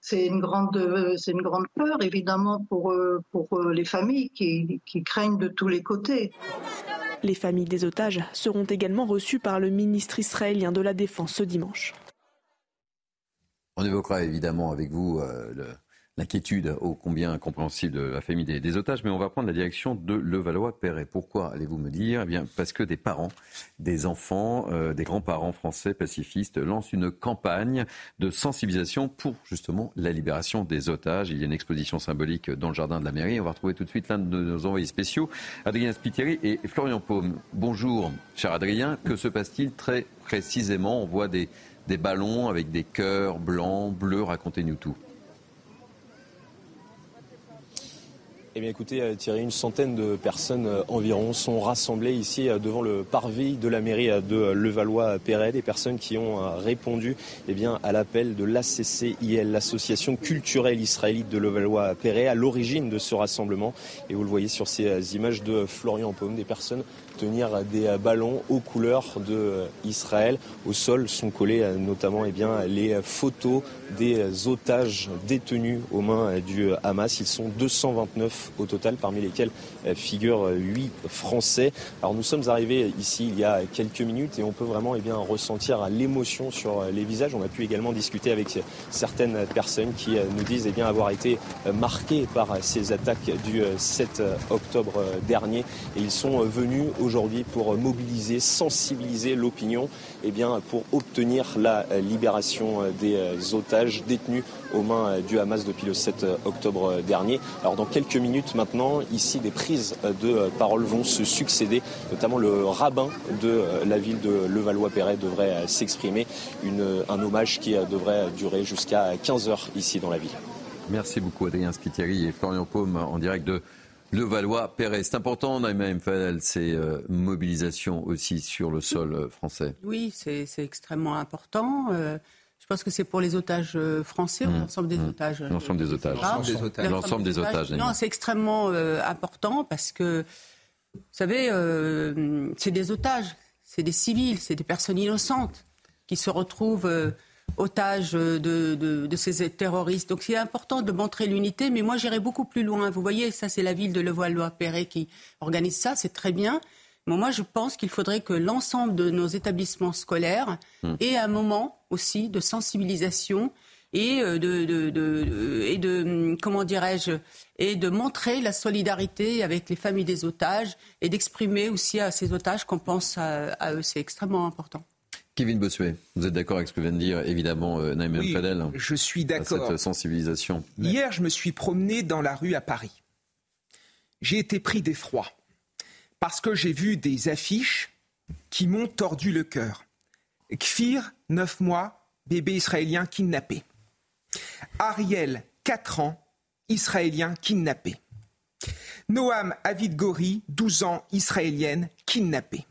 C'est une grande, c'est une grande peur évidemment pour, pour les familles qui, qui craignent de tous les côtés. Les familles des otages seront également reçues par le ministre israélien de la Défense ce dimanche. On évoquera évidemment avec vous euh, le, l'inquiétude ô combien compréhensible de la famille des, otages, mais on va prendre la direction de Levallois-Perret. Pourquoi allez-vous me dire? Eh bien, parce que des parents, des enfants, euh, des grands-parents français pacifistes lancent une campagne de sensibilisation pour justement la libération des otages. Il y a une exposition symbolique dans le jardin de la mairie. On va retrouver tout de suite l'un de nos envoyés spéciaux, Adrien Spiteri et Florian Paume. Bonjour, cher Adrien. Que se passe-t-il très précisément? On voit des, des ballons avec des cœurs blancs, bleus. Racontez-nous tout. Eh bien écoutez euh, Thierry, une centaine de personnes euh, environ sont rassemblées ici euh, devant le parvis de la mairie de Levallois-Perret, des personnes qui ont répondu eh bien, à l'appel de l'ACCIL, l'association culturelle israélite de Levallois-Perret, à l'origine de ce rassemblement. Et vous le voyez sur ces images de Florian Paume, des personnes tenir des ballons aux couleurs de Israël. Au sol sont collés notamment eh bien, les photos des otages détenus aux mains du Hamas. Ils sont 229 au total, parmi lesquels figurent 8 Français. Alors nous sommes arrivés ici il y a quelques minutes et on peut vraiment eh bien, ressentir l'émotion sur les visages. On a pu également discuter avec certaines personnes qui nous disent eh bien, avoir été marquées par ces attaques du 7 octobre dernier et ils sont venus aujourd'hui pour mobiliser, sensibiliser l'opinion eh bien, pour obtenir la libération des otages détenus aux mains du Hamas depuis le 7 octobre dernier. Alors dans quelques minutes maintenant, ici des prises de parole vont se succéder, notamment le rabbin de la ville de Levallois-Perret devrait s'exprimer, un hommage qui devrait durer jusqu'à 15 heures ici dans la ville. Merci beaucoup Adrien Spiteri et Florian Paume en direct de le Valois-Perret. C'est important, Naïma Mfadel, ces euh, mobilisations aussi sur le sol euh, français. Oui, c'est extrêmement important. Euh, je pense que c'est pour les otages français ou mmh. l'ensemble des mmh. otages L'ensemble des otages. L'ensemble des otages. Non, c'est extrêmement important parce que, vous savez, c'est des otages, c'est des civils, c'est des personnes innocentes qui se retrouvent otages de, de, ces terroristes. Donc c'est important de montrer l'unité, mais moi j'irai beaucoup plus loin. Vous voyez, ça c'est la ville de Levallois-Perret qui organise ça, c'est très bien. Mais moi je pense qu'il faudrait que l'ensemble de nos établissements scolaires hmm. ait un moment aussi de sensibilisation et euh, de, et de comment dirais-je et de montrer la solidarité avec les familles des otages et d'exprimer aussi à ces otages qu'on pense à eux. C'est extrêmement important. Kevin Bossuet, vous êtes d'accord avec ce que vient de dire évidemment euh, Naïm oui, Fadel Je suis d'accord. Cette sensibilisation. Hier, je me suis promené dans la rue à Paris. J'ai été pris d'effroi parce que j'ai vu des affiches qui m'ont tordu le cœur. Kfir, 9 mois, bébé israélien kidnappé. Ariel, 4 ans, israélien kidnappé. Noam Avid Gori, 12 ans, israélienne kidnappée.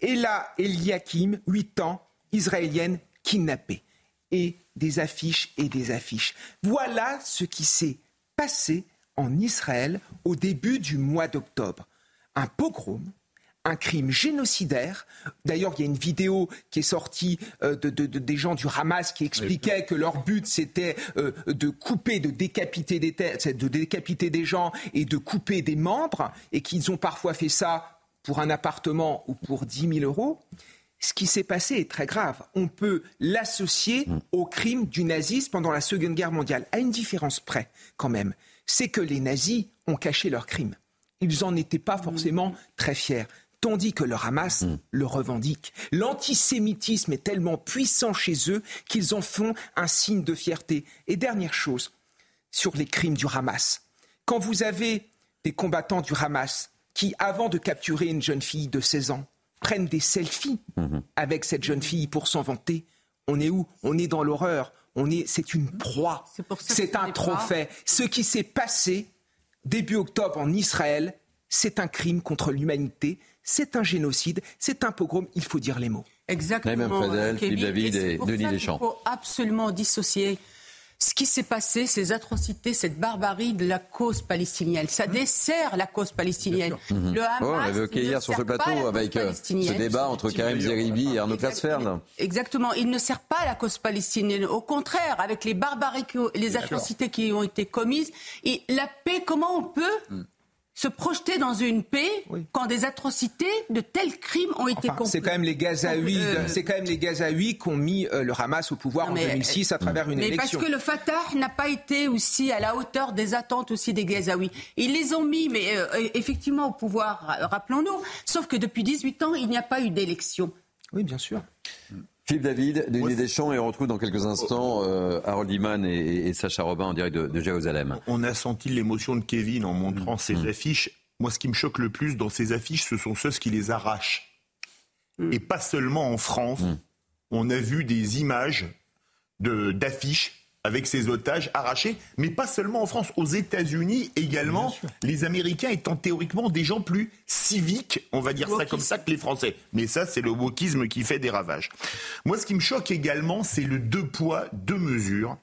Ella Eliakim, 8 ans, israélienne, kidnappée. Et des affiches et des affiches. Voilà ce qui s'est passé en Israël au début du mois d'octobre. Un pogrom, un crime génocidaire. D'ailleurs, il y a une vidéo qui est sortie euh, de, des gens du Hamas qui expliquaient que leur but c'était euh, de couper, de décapiter des têtes, de décapiter des gens et de couper des membres, et qu'ils ont parfois fait ça pour un appartement ou pour 10 000 euros, ce qui s'est passé est très grave. On peut l'associer mm. au crime du nazisme pendant la Seconde Guerre mondiale, à une différence près quand même. C'est que les nazis ont caché leur crime. Ils n'en étaient pas forcément très fiers. Tandis que le Hamas mm. le revendique. L'antisémitisme est tellement puissant chez eux qu'ils en font un signe de fierté. Et dernière chose, sur les crimes du Hamas. Quand vous avez des combattants du Hamas qui, avant de capturer une jeune fille de 16 ans, prennent des selfies mhm. avec cette jeune fille pour s'en vanter. On est où? On est dans l'horreur. On est, c'est une proie. C'est un trophée. Ce qui s'est passé début octobre en Israël, c'est un crime contre l'humanité. C'est un génocide. C'est un pogrom. Il faut dire les mots. Exactement. David et, Denis Deschamps. Il faut absolument dissocier ce qui s'est passé, ces atrocités, cette barbarie de la cause palestinienne. Ça dessert la cause palestinienne. Mhm. Le Hamas, oh, on hier sur ce plateau avec euh, ce débat entre Karim Zeribi et Arnaud Klasfern. Exactement. Il ne sert pas la cause palestinienne. Au contraire, avec les barbaries, les atrocités qui ont été commises, et la paix, comment on peut mm se projeter dans une paix quand des atrocités de tels crimes ont été commis. C'est quand même les Gazaouis, euh, c'est quand même les Gazaouis qui ont mis euh, le Hamas au pouvoir en 2006 à travers une mais élection. Parce que le Fatah n'a pas été aussi à la hauteur des attentes aussi des Gazaouis. Ils les ont mis, mais euh, effectivement au pouvoir, rappelons-nous. Sauf que depuis 18 ans, il n'y a pas eu d'élection. Oui, bien sûr. Philippe David, Denis Deschamps, et on retrouve dans quelques instants euh, Harold Iman et, Sacha Robin en direct de, Jérusalem. On a senti l'émotion de Kevin en montrant mm. ces mm. affiches. Moi, ce qui me choque le plus dans ces affiches, ce sont ceux qui les arrachent. Mm. Et pas seulement en France. On a vu des images d'affiches avec ces otages arrachés, mais pas seulement en France, aux États-Unis également, les Américains étant théoriquement des gens plus civiques, on va dire ça comme ça, que les Français. Mais ça, c'est le wokisme qui fait des ravages. Moi, ce qui me choque également, c'est le deux poids, deux mesures.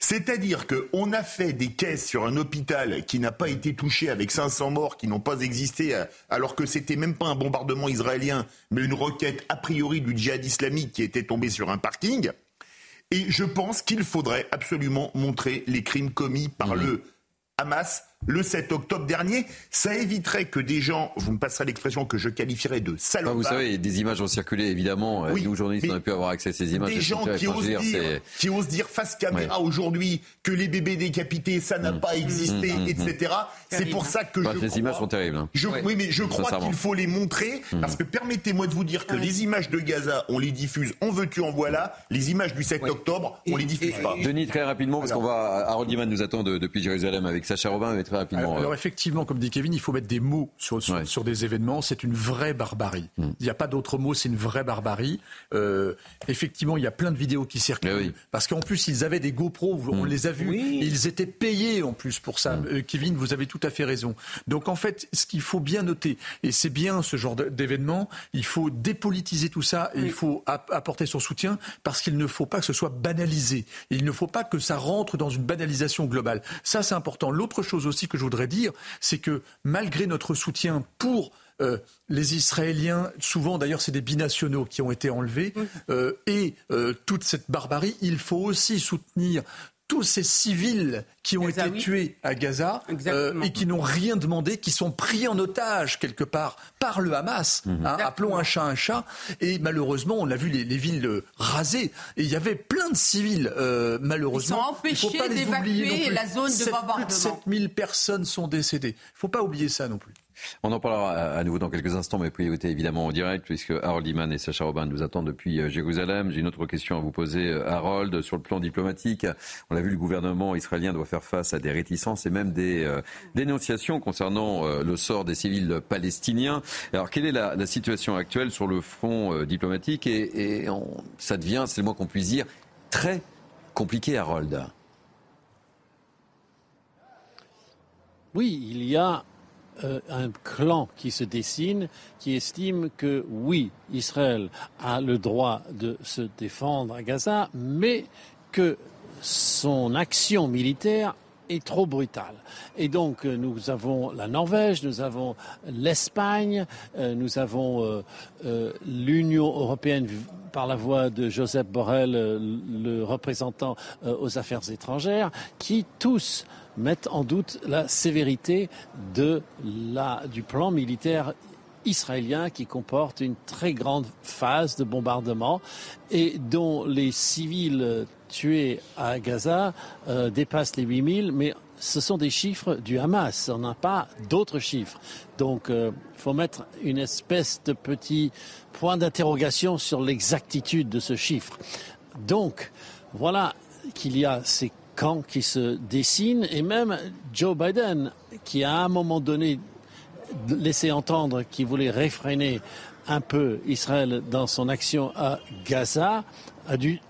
C'est-à-dire qu'on a fait des caisses sur un hôpital qui n'a pas été touché avec 500 morts qui n'ont pas existé, euh, alors que c'était même pas un bombardement israélien, mais une roquette a priori du djihad islamique qui était tombée sur un parking. Et je pense qu'il faudrait absolument montrer les crimes commis par mmh. le Hamas le 7 octobre dernier. Ça éviterait que des gens, vous me passerez l'expression que je qualifierais de salopards. vous savez, des images ont circulé évidemment. Oui, Nous, journalistes, on a pu avoir accès à ces images. Des gens qui osent, dire, qui osent, dire, face caméra aujourd'hui que les bébés décapités, ça n'a mmh. pas existé, mmh, mmh, etc. C'est pour ça que bah, je. Ces images sont terribles. Hein. Oui, mais je crois qu'il faut les montrer parce que permettez-moi de vous dire que les images de Gaza, on les diffuse, on veut-tu, en voilà. Les images du 7 octobre, on les diffuse pas. Denis, très rapidement, parce qu'on va. Harold Iman nous attend depuis Jérusalem avec Sacha Robin, très rapidement. Alors, effectivement, comme dit Kevin, il faut mettre des mots sur, sur, des événements. C'est une vraie barbarie. Mm. Il n'y a pas d'autre mot, c'est une vraie barbarie. Euh, effectivement, il y a plein de vidéos qui circulent. Eh parce qu'en plus, ils avaient des GoPro, on mm. les a vus. ils étaient payés en plus pour ça. Mm. Euh, Kevin, vous avez tout à fait raison. Donc en fait, ce qu'il faut bien noter, et c'est bien ce genre d'événement, il faut dépolitiser tout ça et il faut apporter son soutien parce qu'il ne faut pas que ce soit banalisé. Il ne faut pas que ça rentre dans une banalisation globale. Ça, c'est important. L'autre chose aussi que je voudrais dire, c'est que malgré notre soutien pour euh, les Israéliens, souvent d'ailleurs c'est des binationaux qui ont été enlevés, euh, et euh, toute cette barbarie, il faut aussi soutenir tous ces civils qui ont été tués à Gaza euh, et qui n'ont rien demandé, qui sont pris en otage quelque part par le Hamas. Mhm. Hein, appelons un chat un chat. Et malheureusement, on a vu les, villes euh, rasées. Et il y avait plein de civils, euh, malheureusement. Ils sont empêchés d'évacuer la zone de bombardement. Plus de 7000 personnes sont décédées. Il ne faut pas oublier ça non plus. On en parlera à nouveau dans quelques instants, mais priorité évidemment en direct, puisque Harold Iman et Sacha Robin nous attendent depuis euh, Jérusalem. J'ai une autre question à vous poser, euh, Harold, sur le plan diplomatique. On l'a vu, le gouvernement israélien doit faire face à des réticences et même des euh, dénonciations concernant le sort des civils palestiniens. Alors, quelle est la, situation actuelle sur le front diplomatique? Et, ça devient, c'est le moins qu'on puisse dire, très compliqué, Harold. Oui, il y a euh, un clan qui se dessine, qui estime que oui, Israël a le droit de se défendre à Gaza, mais que son action militaire est trop brutale. Et donc euh, nous avons la Norvège, nous avons l'Espagne, euh, nous avons l'Union européenne par la voix de Joseph Borrell, le représentant aux affaires étrangères, qui tous mettent en doute la sévérité du plan militaire israélien qui comporte une très grande phase de bombardement et dont les civils tués à Gaza euh, dépassent les 8000, mais ce sont des chiffres du Hamas, on n'a pas d'autres chiffres. Donc il euh, faut mettre une espèce de petit point d'interrogation sur l'exactitude de ce chiffre. Donc voilà qu'il y a ces camp qui se dessine et même Joe Biden qui à un moment donné laissé entendre qu'il voulait réfréner un peu Israël dans son action à Gaza a dû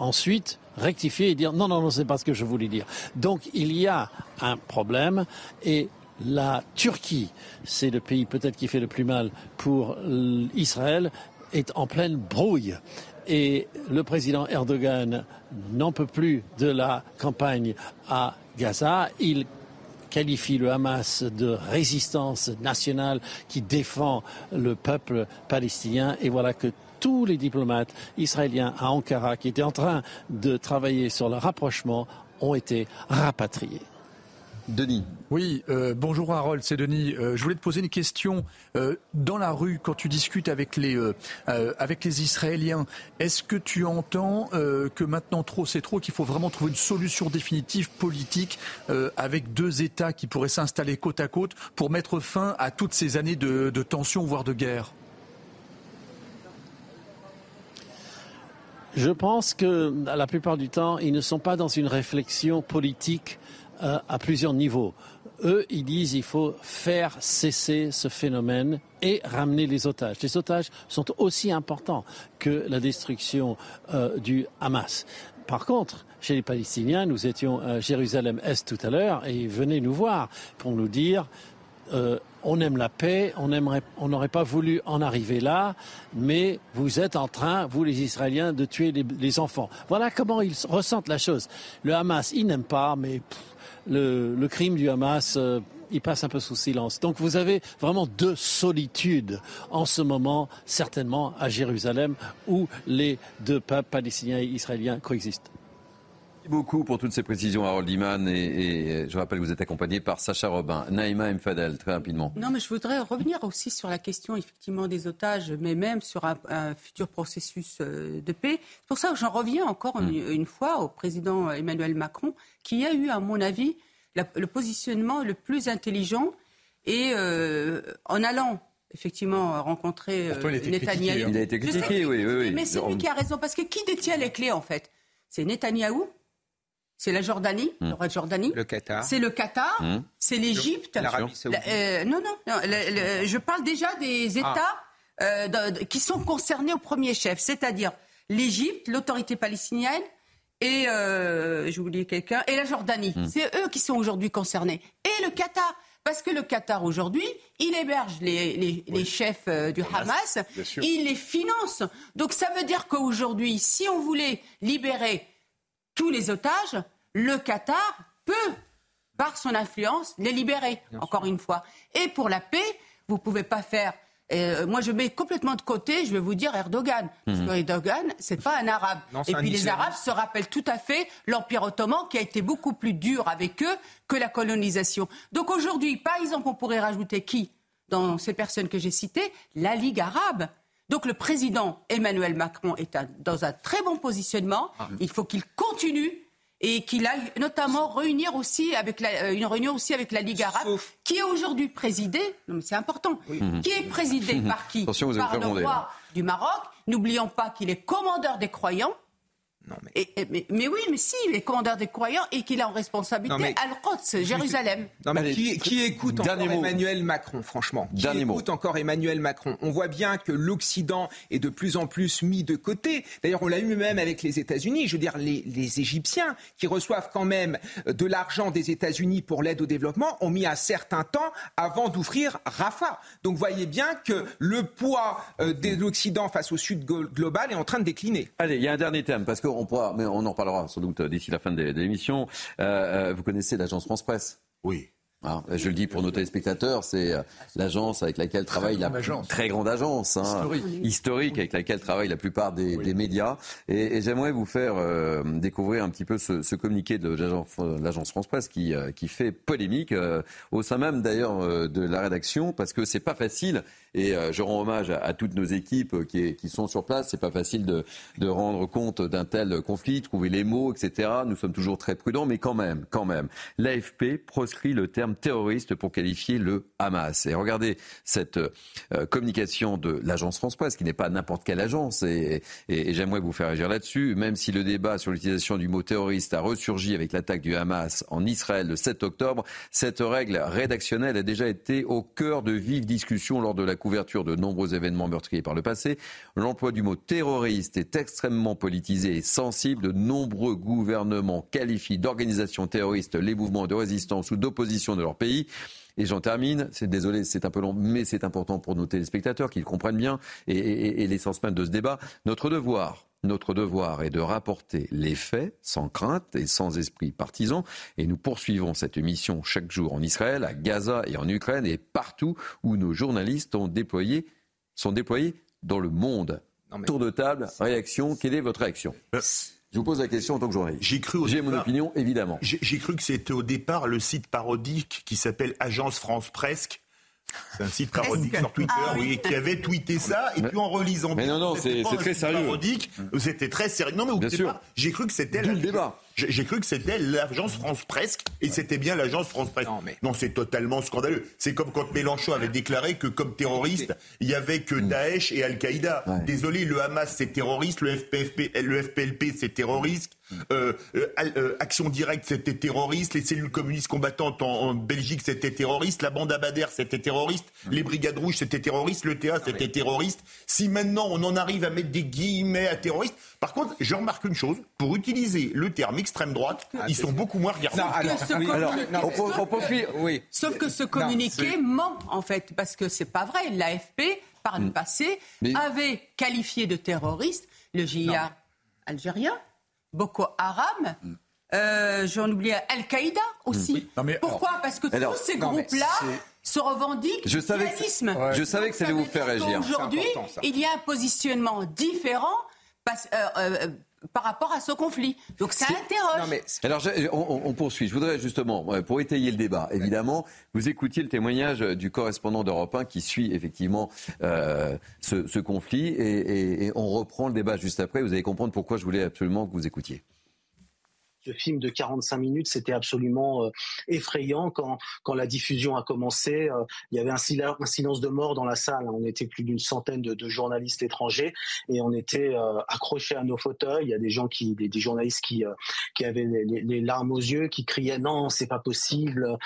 ensuite rectifier et dire non, non, non, c'est pas ce que je voulais dire. Donc il y a un problème et la Turquie, c'est le pays peut-être qui fait le plus mal pour Israël, est en pleine brouille et le président Erdogan n'en peut plus de la campagne à Gaza. Il qualifie le Hamas de résistance nationale qui défend le peuple palestinien et voilà que tous les diplomates israéliens à Ankara qui étaient en train de travailler sur le rapprochement ont été rapatriés. Denis. Oui, euh, bonjour Harold, c'est Denis. Euh, je voulais te poser une question. Euh, dans la rue, quand tu discutes avec les, avec les Israéliens, est-ce que tu entends que maintenant trop c'est trop, qu'il faut vraiment trouver une solution définitive politique avec deux États qui pourraient s'installer côte à côte pour mettre fin à toutes ces années de, de tension, voire de guerre Je pense que la plupart du temps, ils ne sont pas dans une réflexion politique euh, à plusieurs niveaux. Eux, ils disent qu'il faut faire cesser ce phénomène et ramener les otages. Les otages sont aussi importants que la destruction euh, du Hamas par contre, chez les Palestiniens, nous étions à Jérusalem-Est tout à l'heure et ils venaient nous voir pour nous dire euh, on aime la paix, on n'aurait pas voulu en arriver là, mais vous êtes en train, vous les Israéliens, de tuer les, enfants. Voilà comment ils ressentent la chose. Le Hamas, ils n'aiment pas, mais le, crime du Hamas. Euh, il passe un peu sous silence. Donc vous avez vraiment deux solitudes en ce moment, certainement à Jérusalem, où les deux peuples palestiniens et israéliens coexistent beaucoup pour toutes ces précisions, Harold Iman. Et, je rappelle que vous êtes accompagné par Sacha Robin. Naïma Mfadel, très rapidement. Non, mais je voudrais revenir aussi sur la question effectivement des otages, mais même sur un, futur processus euh, de paix. C'est pour ça que j'en reviens encore une, hmm. fois au président Emmanuel Macron, qui a eu, à mon avis, le positionnement le plus intelligent et euh, en allant effectivement rencontrer euh, Netanyahou. Il a été critiqué, oui, oui, oui. Mais c'est lui qui a raison, parce que qui détient les clés en fait? C'est Netanyahou c'est la Jordanie, hmm. le roi de Jordanie. Le Qatar. C'est le Qatar. Hmm. C'est l'Égypte. L'Arabie Saoudite. Euh, non, non, non je parle déjà des ah. États euh, qui sont concernés au premier chef, c'est-à-dire l'Égypte, l'autorité palestinienne et, euh, j'ai oublié quelqu'un, et la Jordanie. Hmm. C'est eux qui sont aujourd'hui concernés. Et le Qatar. Parce que le Qatar aujourd'hui, il héberge les, les, chefs euh, du Hamas, il les finance. Donc ça veut dire qu'aujourd'hui, si on voulait libérer tous les otages, le Qatar peut, par son influence, les libérer, encore une fois. Et pour la paix, vous ne pouvez pas faire euh, moi, je mets complètement de côté, je vais vous dire Erdogan. Parce mhm. que Erdogan, c'est pas un arabe. et puis les Arabes se rappellent tout à fait l'Empire ottoman qui a été beaucoup plus dur avec eux que la colonisation. Donc aujourd'hui, par exemple, on pourrait rajouter qui dans ces personnes que j'ai citées? La Ligue arabe. Donc le président Emmanuel Macron est dans un très bon positionnement. Ah. Il faut qu'il continue et qu'il aille notamment réunir aussi avec la, euh, une réunion aussi avec la Ligue arabe, qui est aujourd'hui présidée, non mais c'est important, qui est présidée par qui? Par le roi du Maroc. N'oublions pas qu'il est commandeur des croyants. Mais, oui, mais si, il est commandeur des croyants et qu'il a en responsabilité Al-Quds, Jérusalem. Non, mais qui, écoute encore Emmanuel Macron, franchement? Qui écoute encore Emmanuel Macron? On voit bien que l'Occident est de plus en plus mis de côté. D'ailleurs, on l'a eu même avec les États-Unis. Je veux dire, les, les, Égyptiens, qui reçoivent quand même de l'argent des États-Unis pour l'aide au développement, ont mis un certain temps avant d'ouvrir Rafah. Donc, voyez bien que le poids euh, de l'Occident face au Sud global est en train de décliner. Allez, il y a un dernier thème, parce que on pourra, mais on en parlera sans doute d'ici la fin de, l'émission. Euh, euh, vous connaissez l'agence France Presse? Oui. Ah, je le dis pour nos téléspectateurs, c'est euh, l'agence avec laquelle travaille la très grande agence, hein, historique. avec laquelle travaillent la plupart des, médias. Et, j'aimerais vous faire découvrir un petit peu ce, communiqué de l'agence France Presse qui, qui fait polémique au sein même d'ailleurs de la rédaction parce que c'est pas facile et euh, je rends hommage à, toutes nos équipes qui, qui, sont sur place. C'est pas facile de, rendre compte d'un tel conflit, trouver les mots, etc. Nous sommes toujours très prudents, mais quand même, quand même, l'AFP proscrit le terme terroriste pour qualifier le Hamas. Et regardez cette euh, communication de l'agence France Presse, qui n'est pas n'importe quelle agence, et, et, et j'aimerais vous faire agir là-dessus, même si le débat sur l'utilisation du mot terroriste a ressurgi avec l'attaque du Hamas en Israël le 7 octobre, cette règle rédactionnelle a déjà été au cœur de vives discussions lors de la couverture de nombreux événements meurtriers par le passé. L'emploi du mot terroriste est extrêmement politisé et sensible. De nombreux gouvernements qualifient d'organisations terroristes les mouvements de résistance ou d'opposition de leur pays. Et j'en termine, c'est désolé, c'est un peu long, mais c'est important pour nos téléspectateurs qu'ils comprennent bien et, et l'essence même de ce débat. Notre devoir, notre devoir est de rapporter les faits sans crainte et sans esprit partisan. Et nous poursuivons cette mission chaque jour en Israël, à Gaza et en Ukraine et partout où nos journalistes ont déployé, sont déployés dans le monde. Tour de table, réaction. Quelle est votre réaction? Euh, je vous pose la question en tant que journaliste. J'ai cru. J'ai mon opinion, évidemment. J'ai cru que c'était au départ le site parodique qui s'appelle Agence France Presque c'est un site parodique sur Twitter, ah oui. qui avait tweeté ça, et puis en relisant mais non, non, c'est très sérieux. Parodique, c'était très sérieux. Non, mais bien sûr. J'ai cru que c'était le débat. J'ai cru que c'était l'agence France Presque, et c'était bien l'agence France Presque. Non, mais... non c'est totalement scandaleux. C'est comme quand Mélenchon avait déclaré que comme terroriste, il y avait que mm. Daesh et Al-Qaïda. Désolé, le Hamas c'est terroriste, le FPFP, le FPLP c'est terroriste. Euh, euh, euh, Action Directe, c'était terroriste. Les cellules communistes combattantes en, Belgique, c'était terroriste. La bande Abadère, c'était terroriste. Les Brigades Rouges, c'était terroriste. Le TA, c'était terroriste. Si maintenant on en arrive à mettre des guillemets à terroriste, par contre, je remarque une chose. Pour utiliser le terme extrême droite, ah, ils sont beaucoup moins regardés. Sauf que ce communiqué ment, en fait, parce que c'est pas vrai. L'AFP, par le mm. passé, avait qualifié de terroriste le GIA algérien, Boko Haram. Mm. Euh, J'en oublié Al-Qaïda aussi. Mm. Pourquoi? Parce que tous ces groupes-là se revendiquent je savais que, Je savais que ça allait vous faire réagir. Aujourd'hui, il y a un positionnement différent parce, euh, euh, par rapport à ce conflit. Donc ça interroge. Alors on, poursuit. Je voudrais justement, pour étayer le débat, évidemment, vous écoutiez le témoignage du correspondant d'Europe 1 qui suit effectivement euh, ce, conflit et, on reprend le débat juste après. Vous allez comprendre pourquoi je voulais absolument que vous écoutiez. Ce film de 45 minutes, c'était absolument euh, effrayant quand, quand la diffusion a commencé. Euh, il y avait un, silence de mort dans la salle. On était plus d'une centaine de, journalistes étrangers et on était euh, accrochés à nos fauteuils. Il y a des gens qui, des, journalistes qui, qui avaient les, larmes aux yeux, qui criaient non, c'est pas possible.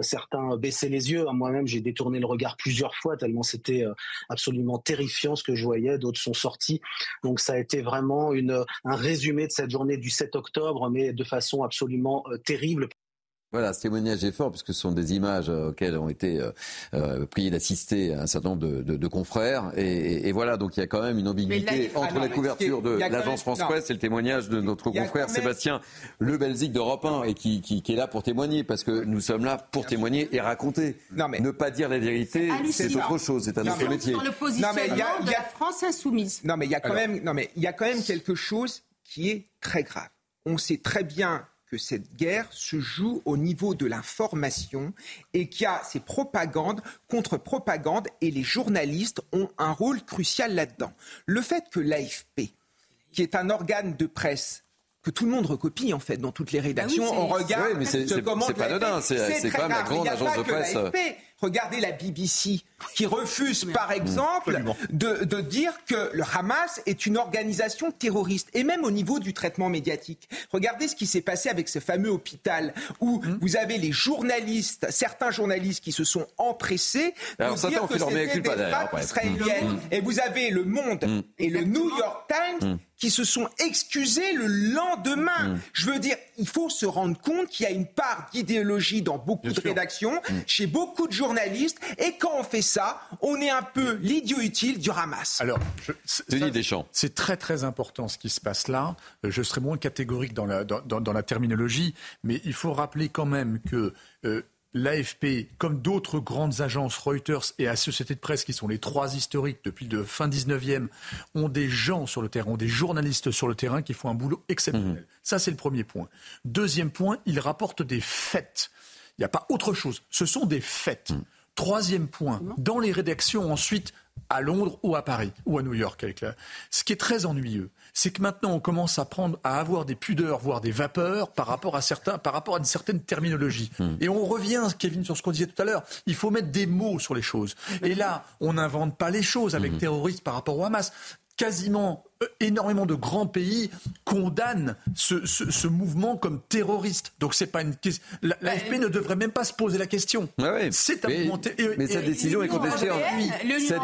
certains baissaient les yeux. Moi-même, j'ai détourné le regard plusieurs fois tellement c'était absolument terrifiant ce que je voyais. D'autres sont sortis. Donc ça a été vraiment une, un résumé de cette journée du 7 octobre, mais de façon absolument euh, terrible. Voilà, ce témoignage est fort puisque ce sont des images euh, auxquelles ont été euh, priés d'assister un certain nombre de, de, de confrères. Et, et, voilà, donc il y a quand même une ambiguïté entre la couverture de l'agence France Presse et le témoignage de notre confrère Sébastien Le Belzic d'Europe 1 et qui, qui, qui, est là pour témoigner parce que nous sommes là pour témoigner et raconter. Non, mais... Ne pas dire la vérité, c'est autre chose, c'est un autre métier. Sur le positionnement non, mais y a, de la France insoumise. Non, mais il y a quand même, non, mais il y a quand même quelque chose qui est très grave on sait très bien que cette guerre se joue au niveau de l'information et qu'il y a ces propagandes contre propagande et les journalistes ont un rôle crucial là-dedans. Le fait que l'AFP, qui est un organe de presse que tout le monde recopie en fait dans toutes les rédactions, ah on regarde oui, mais c'est pas dedans, c'est quand même la grande agence de presse. Regardez la BBC qui refuse, par exemple, de, dire que le Hamas est une organisation terroriste, et même au niveau du traitement médiatique. Regardez ce qui s'est passé avec ce fameux hôpital où hum. vous avez les journalistes, certains journalistes qui se sont empressés de dire que c'était des frappes israéliennes. Hum. Et vous avez Le Monde et le New York Times qui se sont excusés le lendemain. Je veux dire, il faut se rendre compte qu'il y a une part d'idéologie dans beaucoup de rédactions, chez beaucoup de journalistes journaliste. Et quand on fait ça, on est un peu l'idiot utile du ramasse. Alors, c'est très très important ce qui se passe là. Euh, je serai moins catégorique dans la, dans, la terminologie, mais il faut rappeler quand même que euh, l'AFP, comme d'autres grandes agences, Reuters et la Société de Presse, qui sont les trois historiques depuis le fin 19e, ont des gens sur le terrain, ont des journalistes sur le terrain qui font un boulot exceptionnel. Mmh. Ça, c'est le premier point. Deuxième point, ils rapportent des faits. Il n'y a pas autre chose. Ce sont des faits. Hmm. Troisième point, dans les rédactions ensuite, à Londres ou à Paris ou à New York. Avec Ce qui est très ennuyeux, c'est que maintenant on commence à prendre, à avoir des pudeurs, voire des vapeurs par rapport à certains, par rapport à une certaine terminologie. Hmm. Et on revient, Kevin, sur ce qu'on disait tout à l'heure. Il faut mettre des mots sur les choses. Et là, on n'invente pas les choses avec hmm. terroristes par rapport au Hamas quasiment énormément de grands pays condamnent ce, mouvement comme terroriste. Donc c'est pas une l'AFP ben, ne devrait même pas se poser la question. C'est un mais, mouvement mais cette décision est contestée en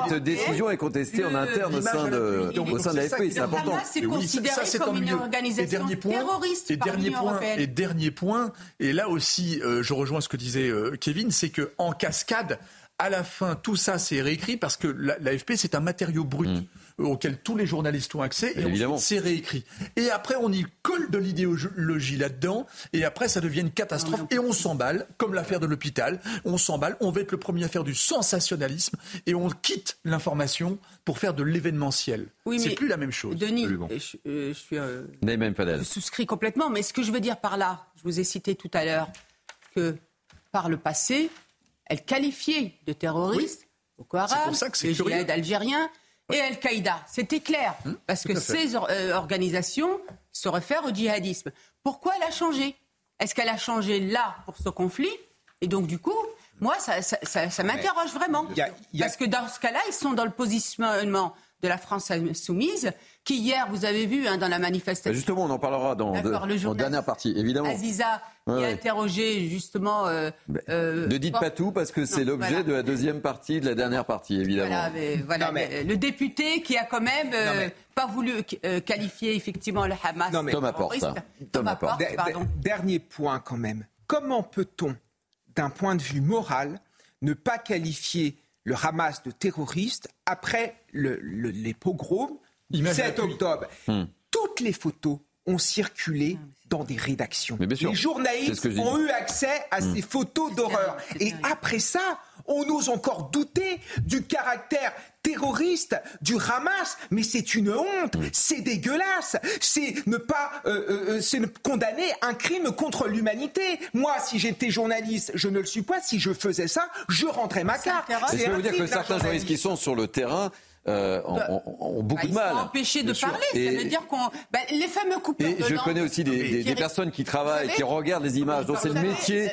cette décision est contestée en interne au sein de au sein de l'AFP, c'est important. C'est considéré comme une organisation terroriste et dernier point et dernier point et là aussi euh, je rejoins ce que disait euh, Kevin, c'est que en cascade à la fin, tout ça, c'est réécrit parce que l'AFP, c'est un matériau brut. Mm auquel tous les journalistes ont accès, et c'est réécrit. Et après, on y colle de l'idéologie là-dedans, et après, ça devient une catastrophe, et on s'emballe, comme l'affaire de l'hôpital, on s'emballe, on va être le premier à faire du sensationnalisme, et on quitte l'information pour faire de l'événementiel. Oui, c'est plus la même chose. Denis, je, euh, je, suis, euh, je souscris complètement, mais ce que je veux dire par là, je vous ai cité tout à l'heure que par le passé, elle qualifiait de terroriste Boko Haram, le djihad algérien, et Al-Qaïda. C'était clair, hum, parce que ces euh, organisations se réfèrent au djihadisme. Pourquoi elle a changé? Est-ce qu'elle a changé là pour ce conflit? Et donc, du coup, moi, ça, m'interroge vraiment. Parce que dans ce cas-là, ils sont dans le positionnement de la France insoumise, qui hier, vous avez vu hein, dans la manifestation. Bah, justement, on en parlera dans, la dernière partie, évidemment. Aziza, qui a interrogé justement. Euh, euh, ne dites pas tout parce que c'est l'objet de la deuxième partie, de la dernière partie, évidemment. Voilà, le député qui a quand même euh, pas voulu qualifier effectivement le Hamas. Non, Thomas Porte. Thomas Porte. Dernier point quand même. Comment peut-on, d'un point de vue moral, ne pas qualifier le Hamas de terroriste après les pogroms du 7 octobre? Hmm. Toutes les photos ont circulé dans des rédactions. les journalistes ont eu accès à hmm. ces photos d'horreur. Et après ça, on ose encore douter du caractère terroriste du Hamas, mais c'est une honte, hmm. c'est dégueulasse, c'est ne pas euh, euh, euh, c'est condamner un crime contre l'humanité. Moi, si j'étais journaliste, je ne le suis pas. Si je faisais ça, je rentrais ma carte. C'est veux dire que certains journalistes qui sont sur le terrain euh, ont, beaucoup de mal. empêchés de parler, ça veut dire qu'on. Bah, les fameux coupeurs. Et je connais aussi des, personnes qui travaillent, qui regardent les images, dont c'est le métier,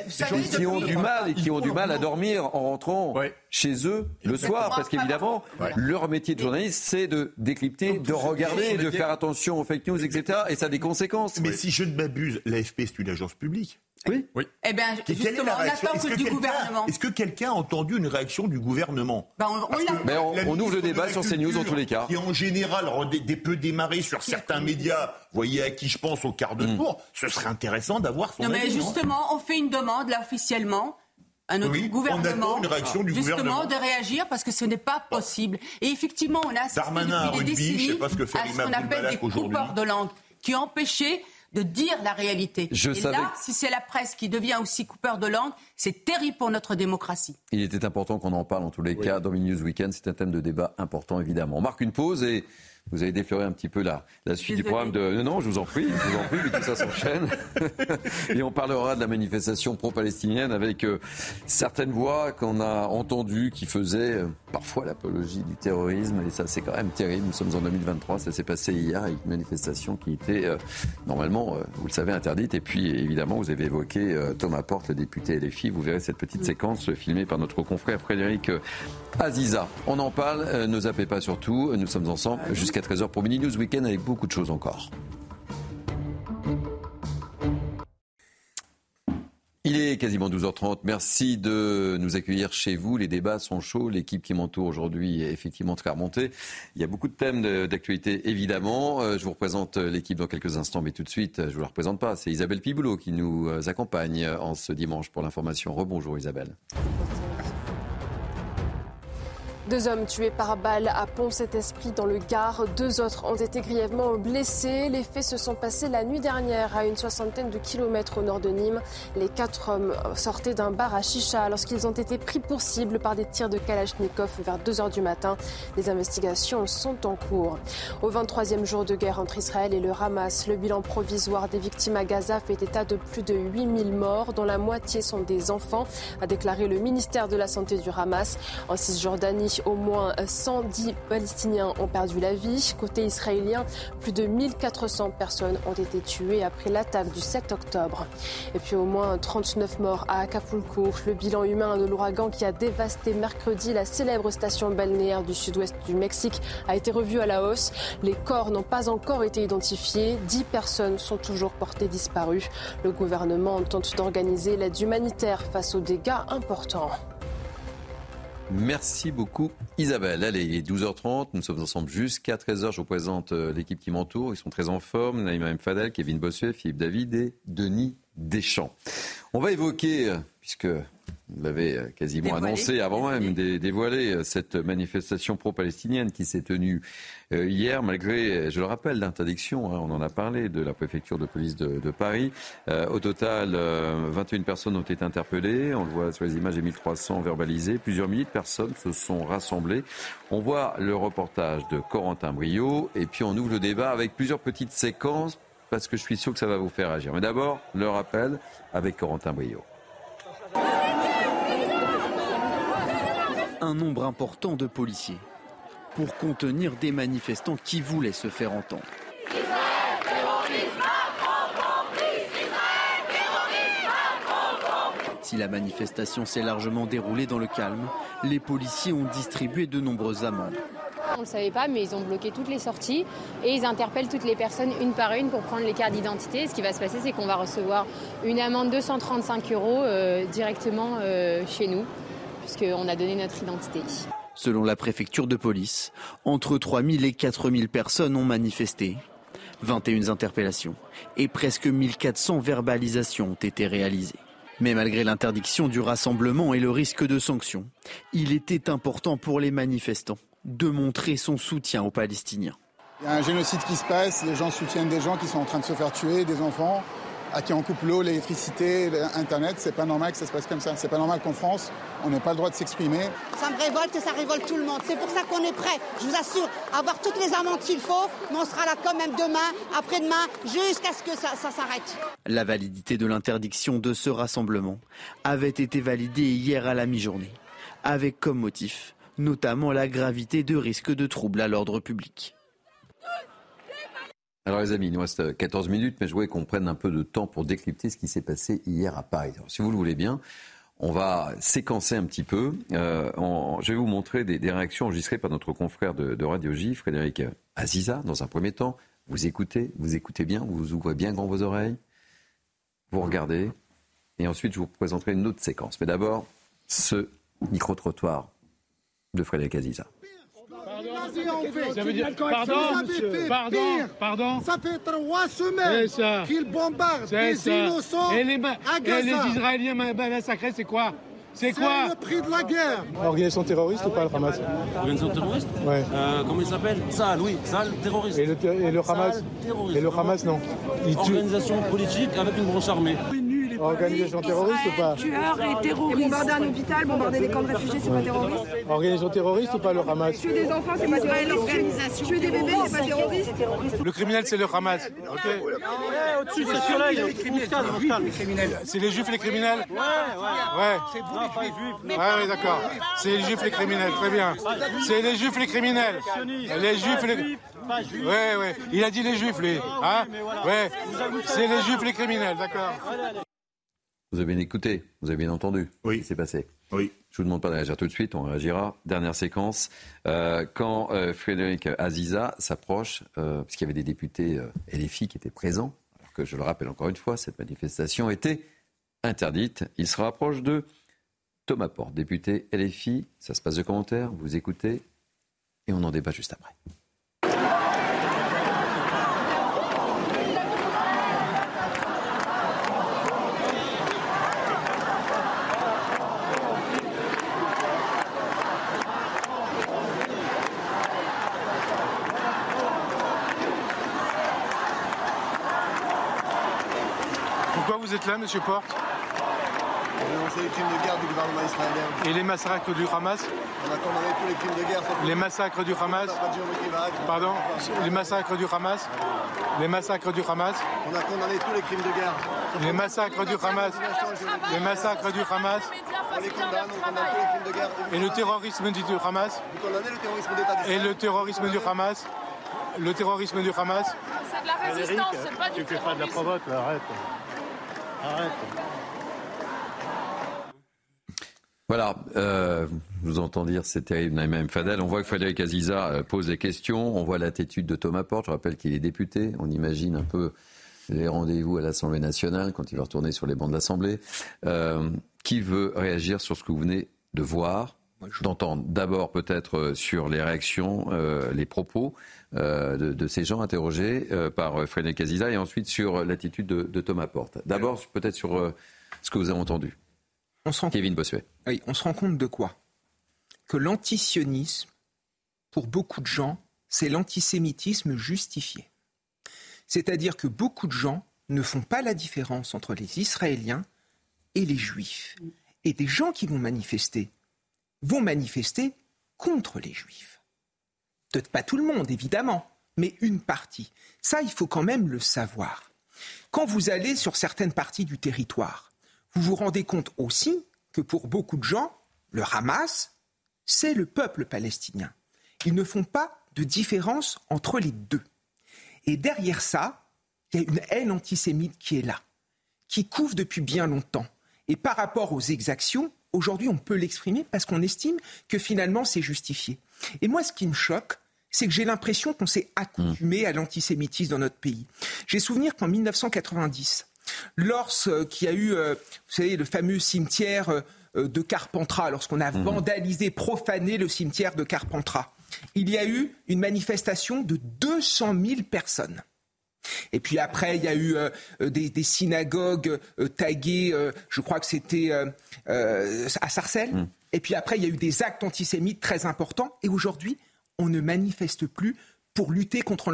qui ont du mal et qui ont du mal à dormir en rentrant chez eux le soir, parce qu'évidemment, leur métier de journaliste, c'est de décrypter, de regarder, de faire attention aux fake news, etc. Et ça a des conséquences. Mais si je ne m'abuse, l'AFP, c'est une agence publique. Oui. oui. Eh bien, justement, on attend que, du gouvernement. Est-ce que quelqu'un a entendu une réaction du gouvernement? Ben, on, on, ouvre le débat sur CNews dans tous les cas. Qui en général des, peut démarrer sur certains médias, vous voyez à qui je pense au quart de hmm. tour, ce serait intéressant d'avoir son non, mais justement, on fait une demande là officiellement à notre gouvernement, une réaction du justement gouvernement. de réagir parce que ce n'est pas possible. Et effectivement, on a assisté Darmanin depuis des décennies je sais pas ce que à ce qu'on appelle des coupeurs de langue qui empêchaient de dire la réalité. Je et là, si c'est la presse qui devient aussi coupeur de langue, c'est terrible pour notre démocratie. Il était important qu'on en parle en tous les cas dans News Weekend. C'est un thème de débat important évidemment. On marque une pause et vous avez défloré un petit peu la, la suite du programme de. Non, non, je vous en prie, je vous en prie, mais tout ça s'enchaîne. et on parlera de la manifestation pro-palestinienne avec euh, certaines voix qu'on a entendues qui faisaient euh, parfois l'apologie du terrorisme. Et ça, c'est quand même terrible. Nous sommes en 2023, ça s'est passé hier avec une manifestation qui était euh, normalement, vous le savez, interdite. Et puis, évidemment, vous avez évoqué Thomas Porte, le député LFI. Vous verrez cette petite séquence filmée par notre confrère Frédéric Aziza. On en parle, ne zappez pas surtout. Nous sommes ensemble jusqu'à jusqu'à 13h pour Mini News Weekend avec beaucoup de choses encore. Il est quasiment 12h30. Merci de nous accueillir chez vous. Les débats sont chauds. L'équipe qui m'entoure aujourd'hui est effectivement très remontée. Il y a beaucoup de thèmes d'actualité, évidemment. Euh, je vous représente l'équipe dans quelques instants, mais tout de suite, je ne vous la représente pas. C'est Isabelle Piboulot qui nous accompagne en ce dimanche pour l'information. Rebonjour Isabelle. Deux hommes tués par balle à Pont-Saint-Esprit dans le Gard. Deux autres ont été grièvement blessés. Les faits se sont passés la nuit dernière à une soixantaine de kilomètres au nord de Nîmes. Les quatre hommes sortaient d'un bar à Chicha lorsqu'ils ont été pris pour cible par des tirs de Kalachnikov vers 2 heures du matin. Les investigations sont en cours. Au 23e jour de guerre entre Israël et le Hamas, le bilan provisoire des victimes à Gaza fait état de plus de 8000 morts, dont la moitié sont des enfants, a déclaré le ministère de la Santé du Hamas. En Cisjordanie, au moins 110 Palestiniens ont perdu la vie. Côté israélien, plus de 1400 personnes ont été tuées après l'attaque du 7 octobre. Et puis au moins 39 morts à Acapulco. Le bilan humain de l'ouragan qui a dévasté mercredi la célèbre station balnéaire du sud-ouest du Mexique a été revu à la hausse. Les corps n'ont pas encore été identifiés. 10 personnes sont toujours portées disparues. Le gouvernement tente d'organiser l'aide humanitaire face aux dégâts importants. Merci beaucoup Isabelle. Allez, il est 12h30, nous sommes ensemble jusqu'à 13h. Je vous présente euh, l'équipe qui m'entoure. Ils sont très en forme. Naïma M. Fadel, Kevin Bossuet, Philippe David et Denis Deschamps. On va évoquer, euh, puisque vous l'avez euh, quasiment annoncé avant même dévoiler euh, cette manifestation pro-palestinienne qui s'est tenue euh, hier, malgré, je le rappelle, l'interdiction, hein, on en a parlé, de la préfecture de police de, Paris. au total, 21 personnes ont été interpellées. On le voit sur les images, et 1300 verbalisées. Plusieurs milliers de personnes se sont rassemblées. On voit le reportage de Corentin Brio et puis on ouvre le débat avec plusieurs petites séquences parce que je suis sûr que ça va vous faire agir. Mais d'abord, le rappel avec Corentin Brio. Un nombre important de policiers pour contenir des manifestants qui voulaient se faire entendre. Si la manifestation s'est largement déroulée dans le calme, les policiers ont distribué de nombreuses amendes. On ne le savait pas, mais ils ont bloqué toutes les sorties et ils interpellent toutes les personnes une par une pour prendre les cartes d'identité. Ce qui va se passer, c'est qu'on va recevoir une amende de 135 euros euh, directement euh, chez nous, puisqu'on a donné notre identité. Selon la préfecture de police, entre 3000 et 4000 personnes ont manifesté. 21 interpellations et presque 1400 verbalisations ont été réalisées. Mais malgré l'interdiction du rassemblement et le risque de sanctions, il était important pour les manifestants de montrer son soutien aux Palestiniens. Il y a un génocide qui se passe, les gens soutiennent des gens qui sont en train de se faire tuer, des enfants à qui on coupe l'eau, l'électricité, Internet. C'est pas normal que ça se passe comme ça. C'est pas normal qu'en France, on n'ait pas le droit de s'exprimer. Ça me révolte et ça révolte tout le monde. C'est pour ça qu'on est prêt, je vous assure, à avoir toutes les amendes qu'il faut, mais on sera là quand même demain, après-demain, jusqu'à ce que ça, ça s'arrête. La validité de l'interdiction de ce rassemblement avait été validée hier à la mi-journée, avec comme motif notamment la gravité de risque de troubles à l'ordre public. Alors les amis, il nous reste 14 minutes, mais je voulais qu'on prenne un peu de temps pour décrypter ce qui s'est passé hier à Paris. si vous le voulez bien, on va séquencer un petit peu. Euh, je vais vous montrer des, réactions enregistrées par notre confrère de, Radio J, Frédéric Aziza, dans un premier temps. Vous écoutez, vous écoutez bien, vous ouvrez bien grand vos oreilles, vous regardez, et ensuite je vous présenterai une autre séquence. Mais d'abord, ce micro-trottoir de Frédéric Aziza. Ça veut dire, pardon, pardon, pardon. Ça fait trois semaines qu'ils bombardent des innocents et les, à Gaza. Et les Israéliens massacrés, c'est quoi c'est quoi le prix de la guerre. Organisation terroriste ou pas le Hamas Organisation terroriste Ouais. Euh, comment il s'appelle Sal, oui, Sal, terroriste. Et le, et le Hamas terroriste. Et le Hamas, non. Organisation politique avec une branche armée. Organisation terroriste ou pas Tueur et terroriste. Bombarder un hôpital, bombarder des camps de réfugiés, c'est pas terroriste. Organisation terroriste ou pas le Hamas Tuer des enfants, c'est pas terroriste. Tuer des bébés, c'est pas terroriste. Le criminel, c'est le Hamas. Ok Au-dessus, c'est celui-là, il est C'est les juifs les criminels Ouais, ouais. Ouais. C'est vous les juifs. Ouais, oui, d'accord. C'est les juifs les criminels, très bien. C'est les juifs les criminels. Les juifs les. Ouais, ouais. Il a dit les juifs, lui. Hein Ouais. C'est les juifs les criminels, d'accord. Vous avez bien écouté, vous avez bien entendu oui. ce qui s'est passé. Oui. Je vous demande pas de réagir tout de suite, on réagira. Dernière séquence, euh, quand euh, Frédéric Aziza s'approche, euh, parce qu'il y avait des députés et des filles qui étaient présents, alors que je le rappelle encore une fois, cette manifestation était interdite. Il se rapproche de Thomas Porte, député LFI. Ça se passe de commentaires, vous écoutez, et on en débat juste après. vous êtes là, monsieur Porte On dénoncer les crimes de guerre du gouvernement israélien. Et les massacres du Hamas On a condamné tous les crimes de guerre. Les massacres du Hamas Pardon Les massacres du Hamas Les massacres du Hamas On a condamné tous les crimes de guerre. Les massacres du Hamas Les massacres du Hamas On les condamne, on condamne tous les crimes de guerre. Et le terrorisme du Hamas Vous condamnez le terrorisme d'État Et le terrorisme du Hamas Le terrorisme du Hamas C'est de la résistance, c'est pas du Tu fais pas de la provoque, arrête. Voilà, euh, vous entends dire c'est terrible, Naïm Fadel. On voit que Frédéric Aziza euh, pose des questions. On voit l'attitude de Thomas Porte. Je rappelle qu'il est député. On imagine un peu les rendez-vous à l'Assemblée nationale quand il va retourner sur les bancs de l'Assemblée. Euh, qui veut réagir sur ce que vous venez de voir? D'entendre d'abord peut-être sur les réactions, les propos de, ces gens interrogés par Frédéric Aziza et ensuite sur l'attitude de, Thomas Porte. D'abord peut-être sur ce que vous avez entendu. On se rend Kevin Bossuet. Oui, on se rend compte de quoi? Que l'antisionisme, pour beaucoup de gens, c'est l'antisémitisme justifié. C'est-à-dire que beaucoup de gens ne font pas la différence entre les Israéliens et les Juifs. Et des gens qui vont manifester vont manifester contre les juifs. Peut-être pas tout le monde, évidemment, mais une partie. Ça, il faut quand même le savoir. Quand vous allez sur certaines parties du territoire, vous vous rendez compte aussi que pour beaucoup de gens, le Hamas, c'est le peuple palestinien. Ils ne font pas de différence entre les deux. Et derrière ça, il y a une haine antisémite qui est là, qui couvre depuis bien longtemps. Et par rapport aux exactions, Aujourd'hui, on peut l'exprimer parce qu'on estime que finalement, c'est justifié. Et moi, ce qui me choque, c'est que j'ai l'impression qu'on s'est accoutumé à l'antisémitisme dans notre pays. J'ai souvenir qu'en 1990, lorsqu'il y a eu, euh, vous savez, le fameux cimetière euh, de Carpentras, lorsqu'on a vandalisé, profané le cimetière de Carpentras, il y a eu une manifestation de 200 000 personnes. Et puis après, il y a eu euh, des, synagogues taguées, je crois que c'était à Sarcelles. Et puis après, il y a eu des actes antisémites très importants. Et aujourd'hui, on ne manifeste plus pour lutter contre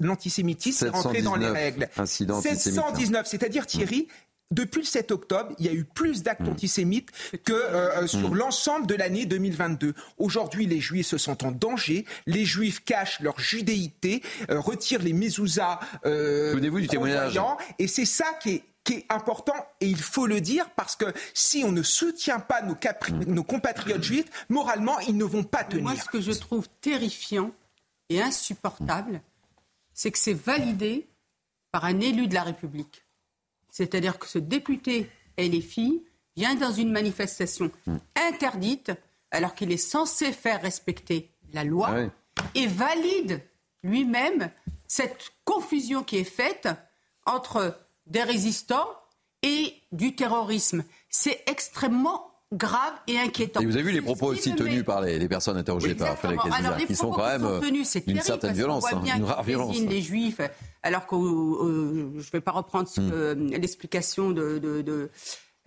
l'antisémitisme et rentrer dans les règles. 719, c'est-à-dire Thierry, depuis le 7 octobre, il y a eu plus d'actes mmh. antisémites que euh, euh, sur mmh. l'ensemble de l'année 2022. Aujourd'hui, les Juifs se sentent en danger. Les Juifs cachent leur judéité, euh, retirent les mezuzahs. Souvenez-vous du témoignage. Et c'est ça qui est qui est important et il faut le dire parce que si on ne soutient pas nos, nos compatriotes juifs, moralement, ils ne vont pas tenir. Moi, ce que je trouve terrifiant et insupportable, c'est que c'est validé par un élu de la République. C'est-à-dire que ce député LFI vient dans une manifestation interdite alors qu'il est censé faire respecter la loi ah et valide lui-même cette confusion qui est faite entre des résistants et du terrorisme. C'est extrêmement grave et inquiétant. Et vous avez vu les propos aussi tenus par les, personnes interrogées par Frédéric qui sont quand même une certaine violence, hein, une rare violence. les juifs, alors que euh, je ne vais pas reprendre hmm. euh, l'explication de, de,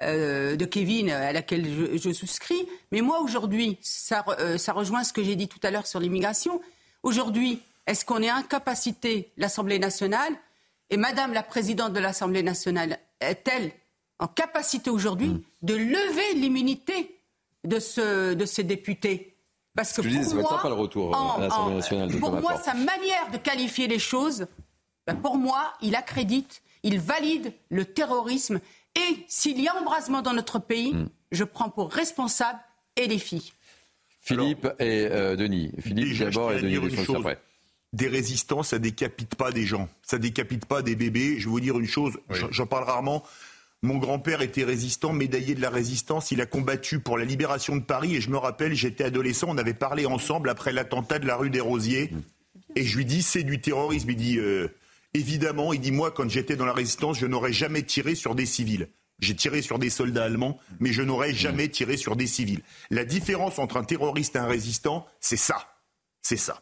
euh, de, Kevin à laquelle je, souscris, mais moi aujourd'hui, ça, ça rejoint ce que j'ai dit tout à l'heure sur l'immigration. Aujourd'hui, est-ce qu'on est incapacité, l'Assemblée nationale, et Madame la Présidente de l'Assemblée nationale est-elle en capacité aujourd'hui mm. de lever l'immunité de, ce, de ces députés Parce que pour, moi, pas le retour à l'Assemblée nationale pour moi, sa manière de qualifier les choses, ben, pour moi, il accrédite, il valide le terrorisme. Et s'il y a embrasement dans notre pays, mm. je prends pour responsable et les filles. Philippe et euh, Denis. Philippe d'abord et Denis après des résistants, ça décapite pas des gens, ça décapite pas des bébés. Je vais vous dire une chose, j'en parle rarement. Mon grand-père était résistant, médaillé de la résistance. Il a combattu pour la libération de Paris. Et je me rappelle, j'étais adolescent, on avait parlé ensemble après l'attentat de la rue des Rosiers. Et je lui dis, c'est du terrorisme. Il dit, euh, évidemment, il dit, moi, quand j'étais dans la résistance, je n'aurais jamais tiré sur des civils. J'ai tiré sur des soldats allemands, mais je n'aurais jamais tiré sur des civils. La différence entre un terroriste et un résistant, c'est ça. C'est ça.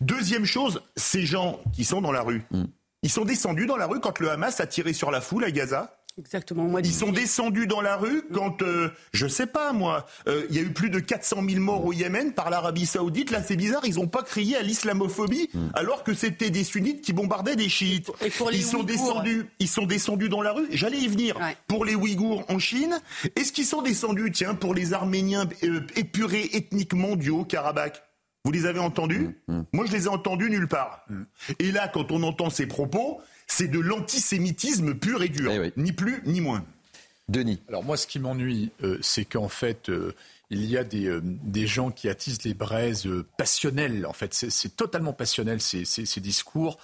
Deuxième chose, ces gens qui sont dans la rue, mm. ils sont descendus dans la rue quand le Hamas a tiré sur la foule à Gaza Exactement. Moi, Ils sont descendus dans la rue quand, euh, je sais pas moi, euh, il y a eu plus de 400 000 morts au Yémen par l'Arabie Saoudite. Là, c'est bizarre, ils n'ont pas crié à l'islamophobie mm. alors que c'était des sunnites qui bombardaient des chiites. ils sont descendus, ils sont descendus dans la rue. J'allais y venir. Pour les Ouïghours en Chine, est-ce qu'ils sont descendus, tiens, pour les Arméniens euh, épurés ethniquement du Haut-Karabakh vous les avez entendus? Mmh, mmh. Moi, je les ai entendus nulle part. Mmh. Et là, quand on entend ces propos, c'est de l'antisémitisme pur et dur, eh ni plus ni moins. Denis. Alors moi, ce qui m'ennuie, euh, c'est qu'en fait, euh, il y a des, euh, des, gens qui attisent les braises passionnelles. En fait, c'est totalement passionnel ces, ces, ces discours,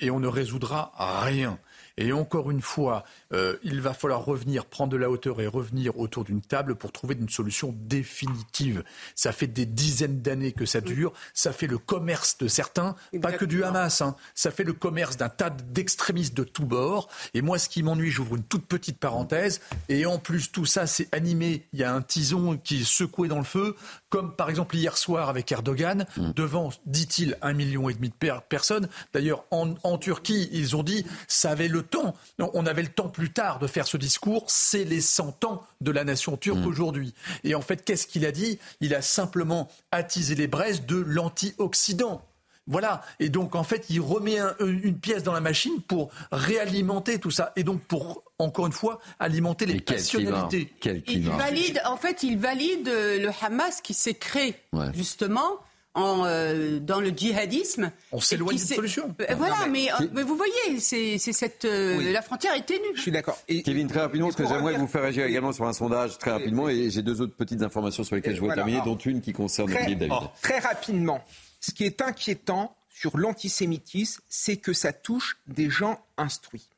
et on ne résoudra rien. Et encore une fois, euh, il va falloir revenir, prendre de la hauteur et revenir autour d'une table pour trouver une solution définitive. Ça fait des dizaines d'années que ça dure. Ça fait le commerce de certains, pas que du Hamas. Hein. Ça fait le commerce d'un tas d'extrémistes de tous bords. Et moi, ce qui m'ennuie, j'ouvre une toute petite parenthèse. Et en plus, tout ça, c'est animé. Il y a un tison qui est secoué dans le feu, comme par exemple hier soir avec Erdogan, mm. devant, dit-il, un million et demi de personnes. D'ailleurs, en, en Turquie, ils ont dit, ça avait le temps. On avait le temps plus tard de faire ce discours. C'est les 100 ans de la nation turque mm. aujourd'hui. Et en fait, qu'est-ce qu'il a dit? Il a simplement attisé les braises de l'anti-Occident. Voilà. Et donc, en fait, il remet une pièce dans la machine pour réalimenter tout ça. Et donc, pour, encore une fois, alimenter les personnalités. il valide, en fait, il valide le Hamas qui s'est créé, justement, euh, dans le djihadisme. On s'éloigne d'une solution. Euh, voilà, mais, euh, mais, vous voyez, c'est cette la frontière est ténue. Je suis d'accord. Kevin, très rapidement, parce que j'aimerais vous faire réagir également sur un sondage très rapidement, et j'ai deux autres petites informations sur lesquelles je voudrais terminer, dont une qui concerne Philippe David. Oh, très rapidement, ce qui est inquiétant sur l'antisémitisme, c'est que ça touche des gens instruits.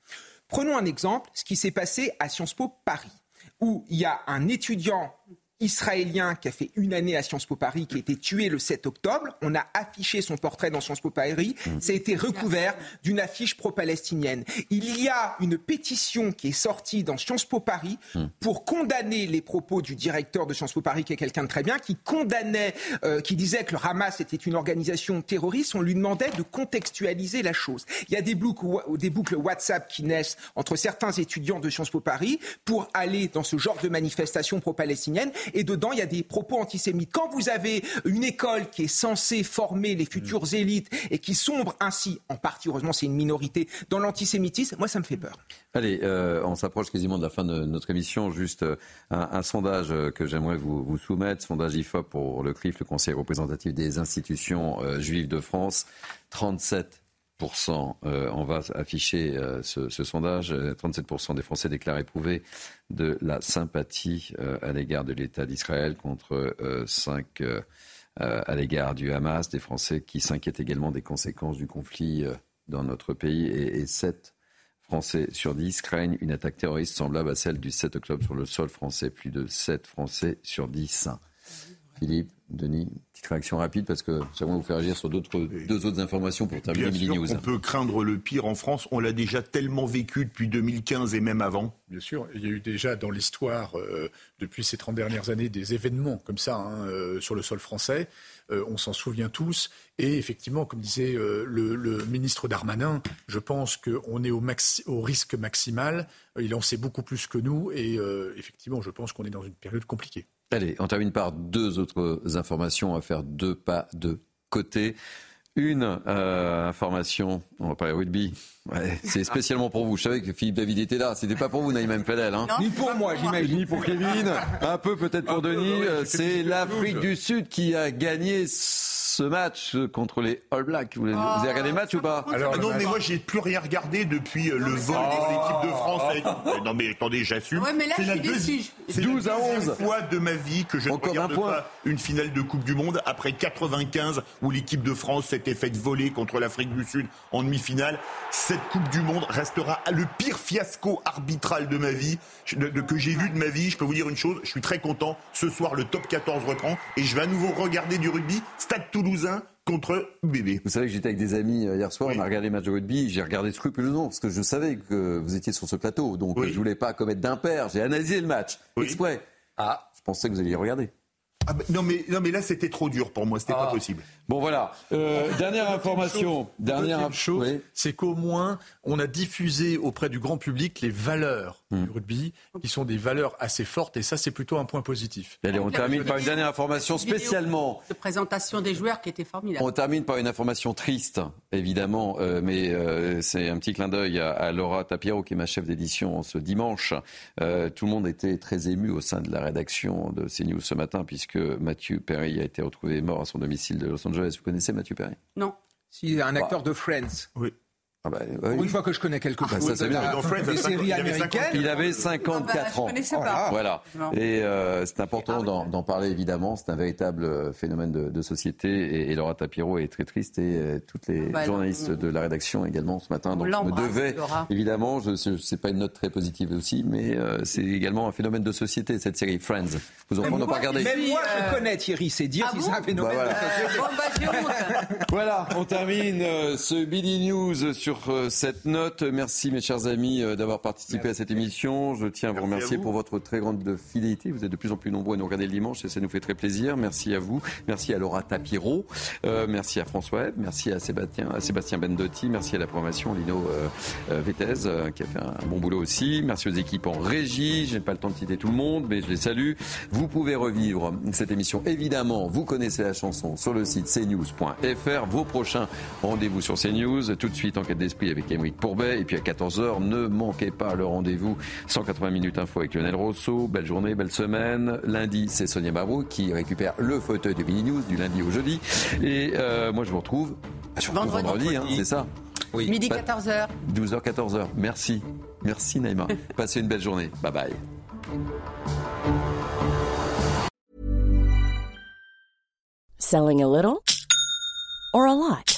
Prenons un exemple, ce qui s'est passé à Sciences Po Paris, où il y a un étudiant israélien qui a fait une année à Sciences Po Paris, qui a été tué le 7 octobre. On a affiché son portrait dans Sciences Po Paris. Mmh. Ça a été recouvert d'une affiche pro-palestinienne. Il y a une pétition qui est sortie dans Sciences Po Paris Mmh. pour condamner les propos du directeur de Sciences Po Paris, qui est quelqu'un de très bien, qui condamnait, euh, qui disait que le Hamas était une organisation terroriste. On lui demandait de contextualiser la chose. Il y a des boucles, des boucles WhatsApp qui naissent entre certains étudiants de Sciences Po Paris pour aller dans ce genre de manifestation pro-palestinienne. Et dedans, il y a des propos antisémites. Quand vous avez une école qui est censée former les futures élites et qui sombre ainsi, en partie, heureusement, c'est une minorité, dans l'antisémitisme, moi, ça me fait peur. Allez, euh, on s'approche quasiment de la fin de notre émission. Juste euh, un, un sondage euh, que j'aimerais vous, vous soumettre, sondage IFOP pour le CRIF, le Conseil représentatif des institutions euh, juives de France. 37 euh, on va afficher euh, ce, sondage. 37% des Français déclarent éprouver de la sympathie euh, à l'égard de l'État d'Israël contre 5 à l'égard du Hamas. Des Français qui s'inquiètent également des conséquences du conflit dans notre pays et, et 7 Français sur 10 craignent une attaque terroriste semblable à celle du 7 octobre sur le sol français. Plus de 7 Français sur 10. Philippe, Denis, petite réaction rapide parce que ça va vous faire agir sur d'autres, deux autres informations pour terminer Bien sûr News. On peut craindre le pire en France. On l'a déjà tellement vécu depuis 2015 et même avant. Bien sûr, il y a eu déjà dans l'histoire, euh, depuis ces 30 dernières années, des événements comme ça hein, euh, sur le sol français. Euh, on s'en souvient tous. Et effectivement, comme disait euh, le, le, ministre Darmanin, je pense qu'on est au, maxi, au, risque maximal. il en sait beaucoup plus que nous. Et euh, effectivement, je pense qu'on est dans une période compliquée. Allez, on termine par deux autres informations à faire deux pas de côté. Une euh, information, on va parler rugby. Ouais, c'est spécialement pour vous. Je savais que Philippe David était là. C'était pas pour vous, Naïm Fadel. Hein. Ni pour moi, j'imagine. Ni pour Kevin. Un peu peut-être pour Denis. C'est l'Afrique du Sud qui a gagné ce match contre les All Blacks. Vous, vous avez regardé le match ou pas Alors, Non, mais moi, j'ai plus rien regardé depuis euh, le vol de l'équipe de France. Avec... Non, mais attendez, j'assume. Ouais, mais là, c'est la, déçu. C'est 12 la à 11. fois de ma vie que je ne Encore regarde un point. pas une finale de Coupe du Monde après 95 où l'équipe de France s'était faite voler contre l'Afrique du Sud en demi-finale. Cette Coupe du Monde restera le pire fiasco arbitral de ma vie, de, de, que j'ai vu de ma vie. Je peux vous dire une chose, je suis très content. Ce soir, le top 14 reprend et je vais à nouveau regarder du rugby. Stade Toulousain contre UBB. Vous savez que j'étais avec des amis euh, hier soir, oui. on a regardé le match de rugby, j'ai regardé scrupuleusement parce que je savais que vous étiez sur ce plateau, donc oui. je voulais pas commettre d'impair. J'ai analysé le match oui. exprès. Ah, je pensais que vous alliez regarder. Ah bah, non, mais, non mais là c'était trop dur pour moi, c'était ah. pas possible. Bon voilà, euh, dernière information. Dernière chose, oui. c'est qu'au moins on a diffusé auprès du grand public les valeurs Hmm. mmh. du rugby, qui sont des valeurs assez fortes, et ça c'est plutôt un point positif. Allez, on termine par une dernière information spécialement. De présentation des joueurs qui était formidable. On termine par une information triste, évidemment, euh, mais euh, c'est un petit clin d'œil à, à, Laura Tapiro, qui est ma chef d'édition ce dimanche. Euh, tout le monde était très ému au sein de la rédaction de CNews ce matin, puisque Mathieu Perry a été retrouvé mort à son domicile de Los Angeles. Vous connaissez Mathieu Perry Non. Si, un acteur bah. de Friends. Oui. Ah bah, oui. Une fois que je connais quelque chose ah, ça, c'est bien. Dans Friends, des séries américaines. Il avait 54 ans. Pas. Voilà. Et euh, c'est important d'en parler évidemment. C'est un véritable phénomène de, de société. Et, et, Laura Tapiro est très triste et euh, toutes les bah, journalistes de la rédaction également ce matin. Donc je me devais évidemment. Je, c'est pas une note très positive aussi, mais euh, c'est également un phénomène de société cette série Friends. Vous en n'ont pas regardé. Même moi je connais Thierry. C'est dire ah si bon c'est un phénomène bah, voilà. de société. voilà. On termine euh, ce Billy News sur sur cette note. Merci mes chers amis d'avoir participé Merci. à cette émission. Je tiens à vous remercier vous. pour votre très grande fidélité. Vous êtes de plus en plus nombreux à nous regarder le dimanche et ça nous fait très plaisir. Merci à vous. Merci à Laura Tapiro. Euh, merci à François Webb. Merci à Sébastien, à Sébastien Bendotti. Merci à la programmation Lino euh, euh, Vétez qui a fait un bon boulot aussi. Merci aux équipes en régie. Je n'ai pas le temps de citer tout le monde, mais je les salue. Vous pouvez revivre cette émission. Évidemment, vous connaissez la chanson sur le site cnews.fr. Vos prochains rendez-vous sur CNews. Tout de suite, enquête d'esprit avec Émeric Pourbet. Et puis à 14h, ne manquez pas le rendez-vous 180 minutes info avec Lionel Rousseau. Belle journée, belle semaine. Lundi, c'est Sonia Barou qui récupère le fauteuil de Mini News du lundi au jeudi. Et euh, moi, je vous retrouve vendredi, vendredi hein, c'est ça oui. Midi 14h. 12h, 14h. Merci. Merci Naïma. Passez une belle journée. Bye bye. Selling a little or a lot?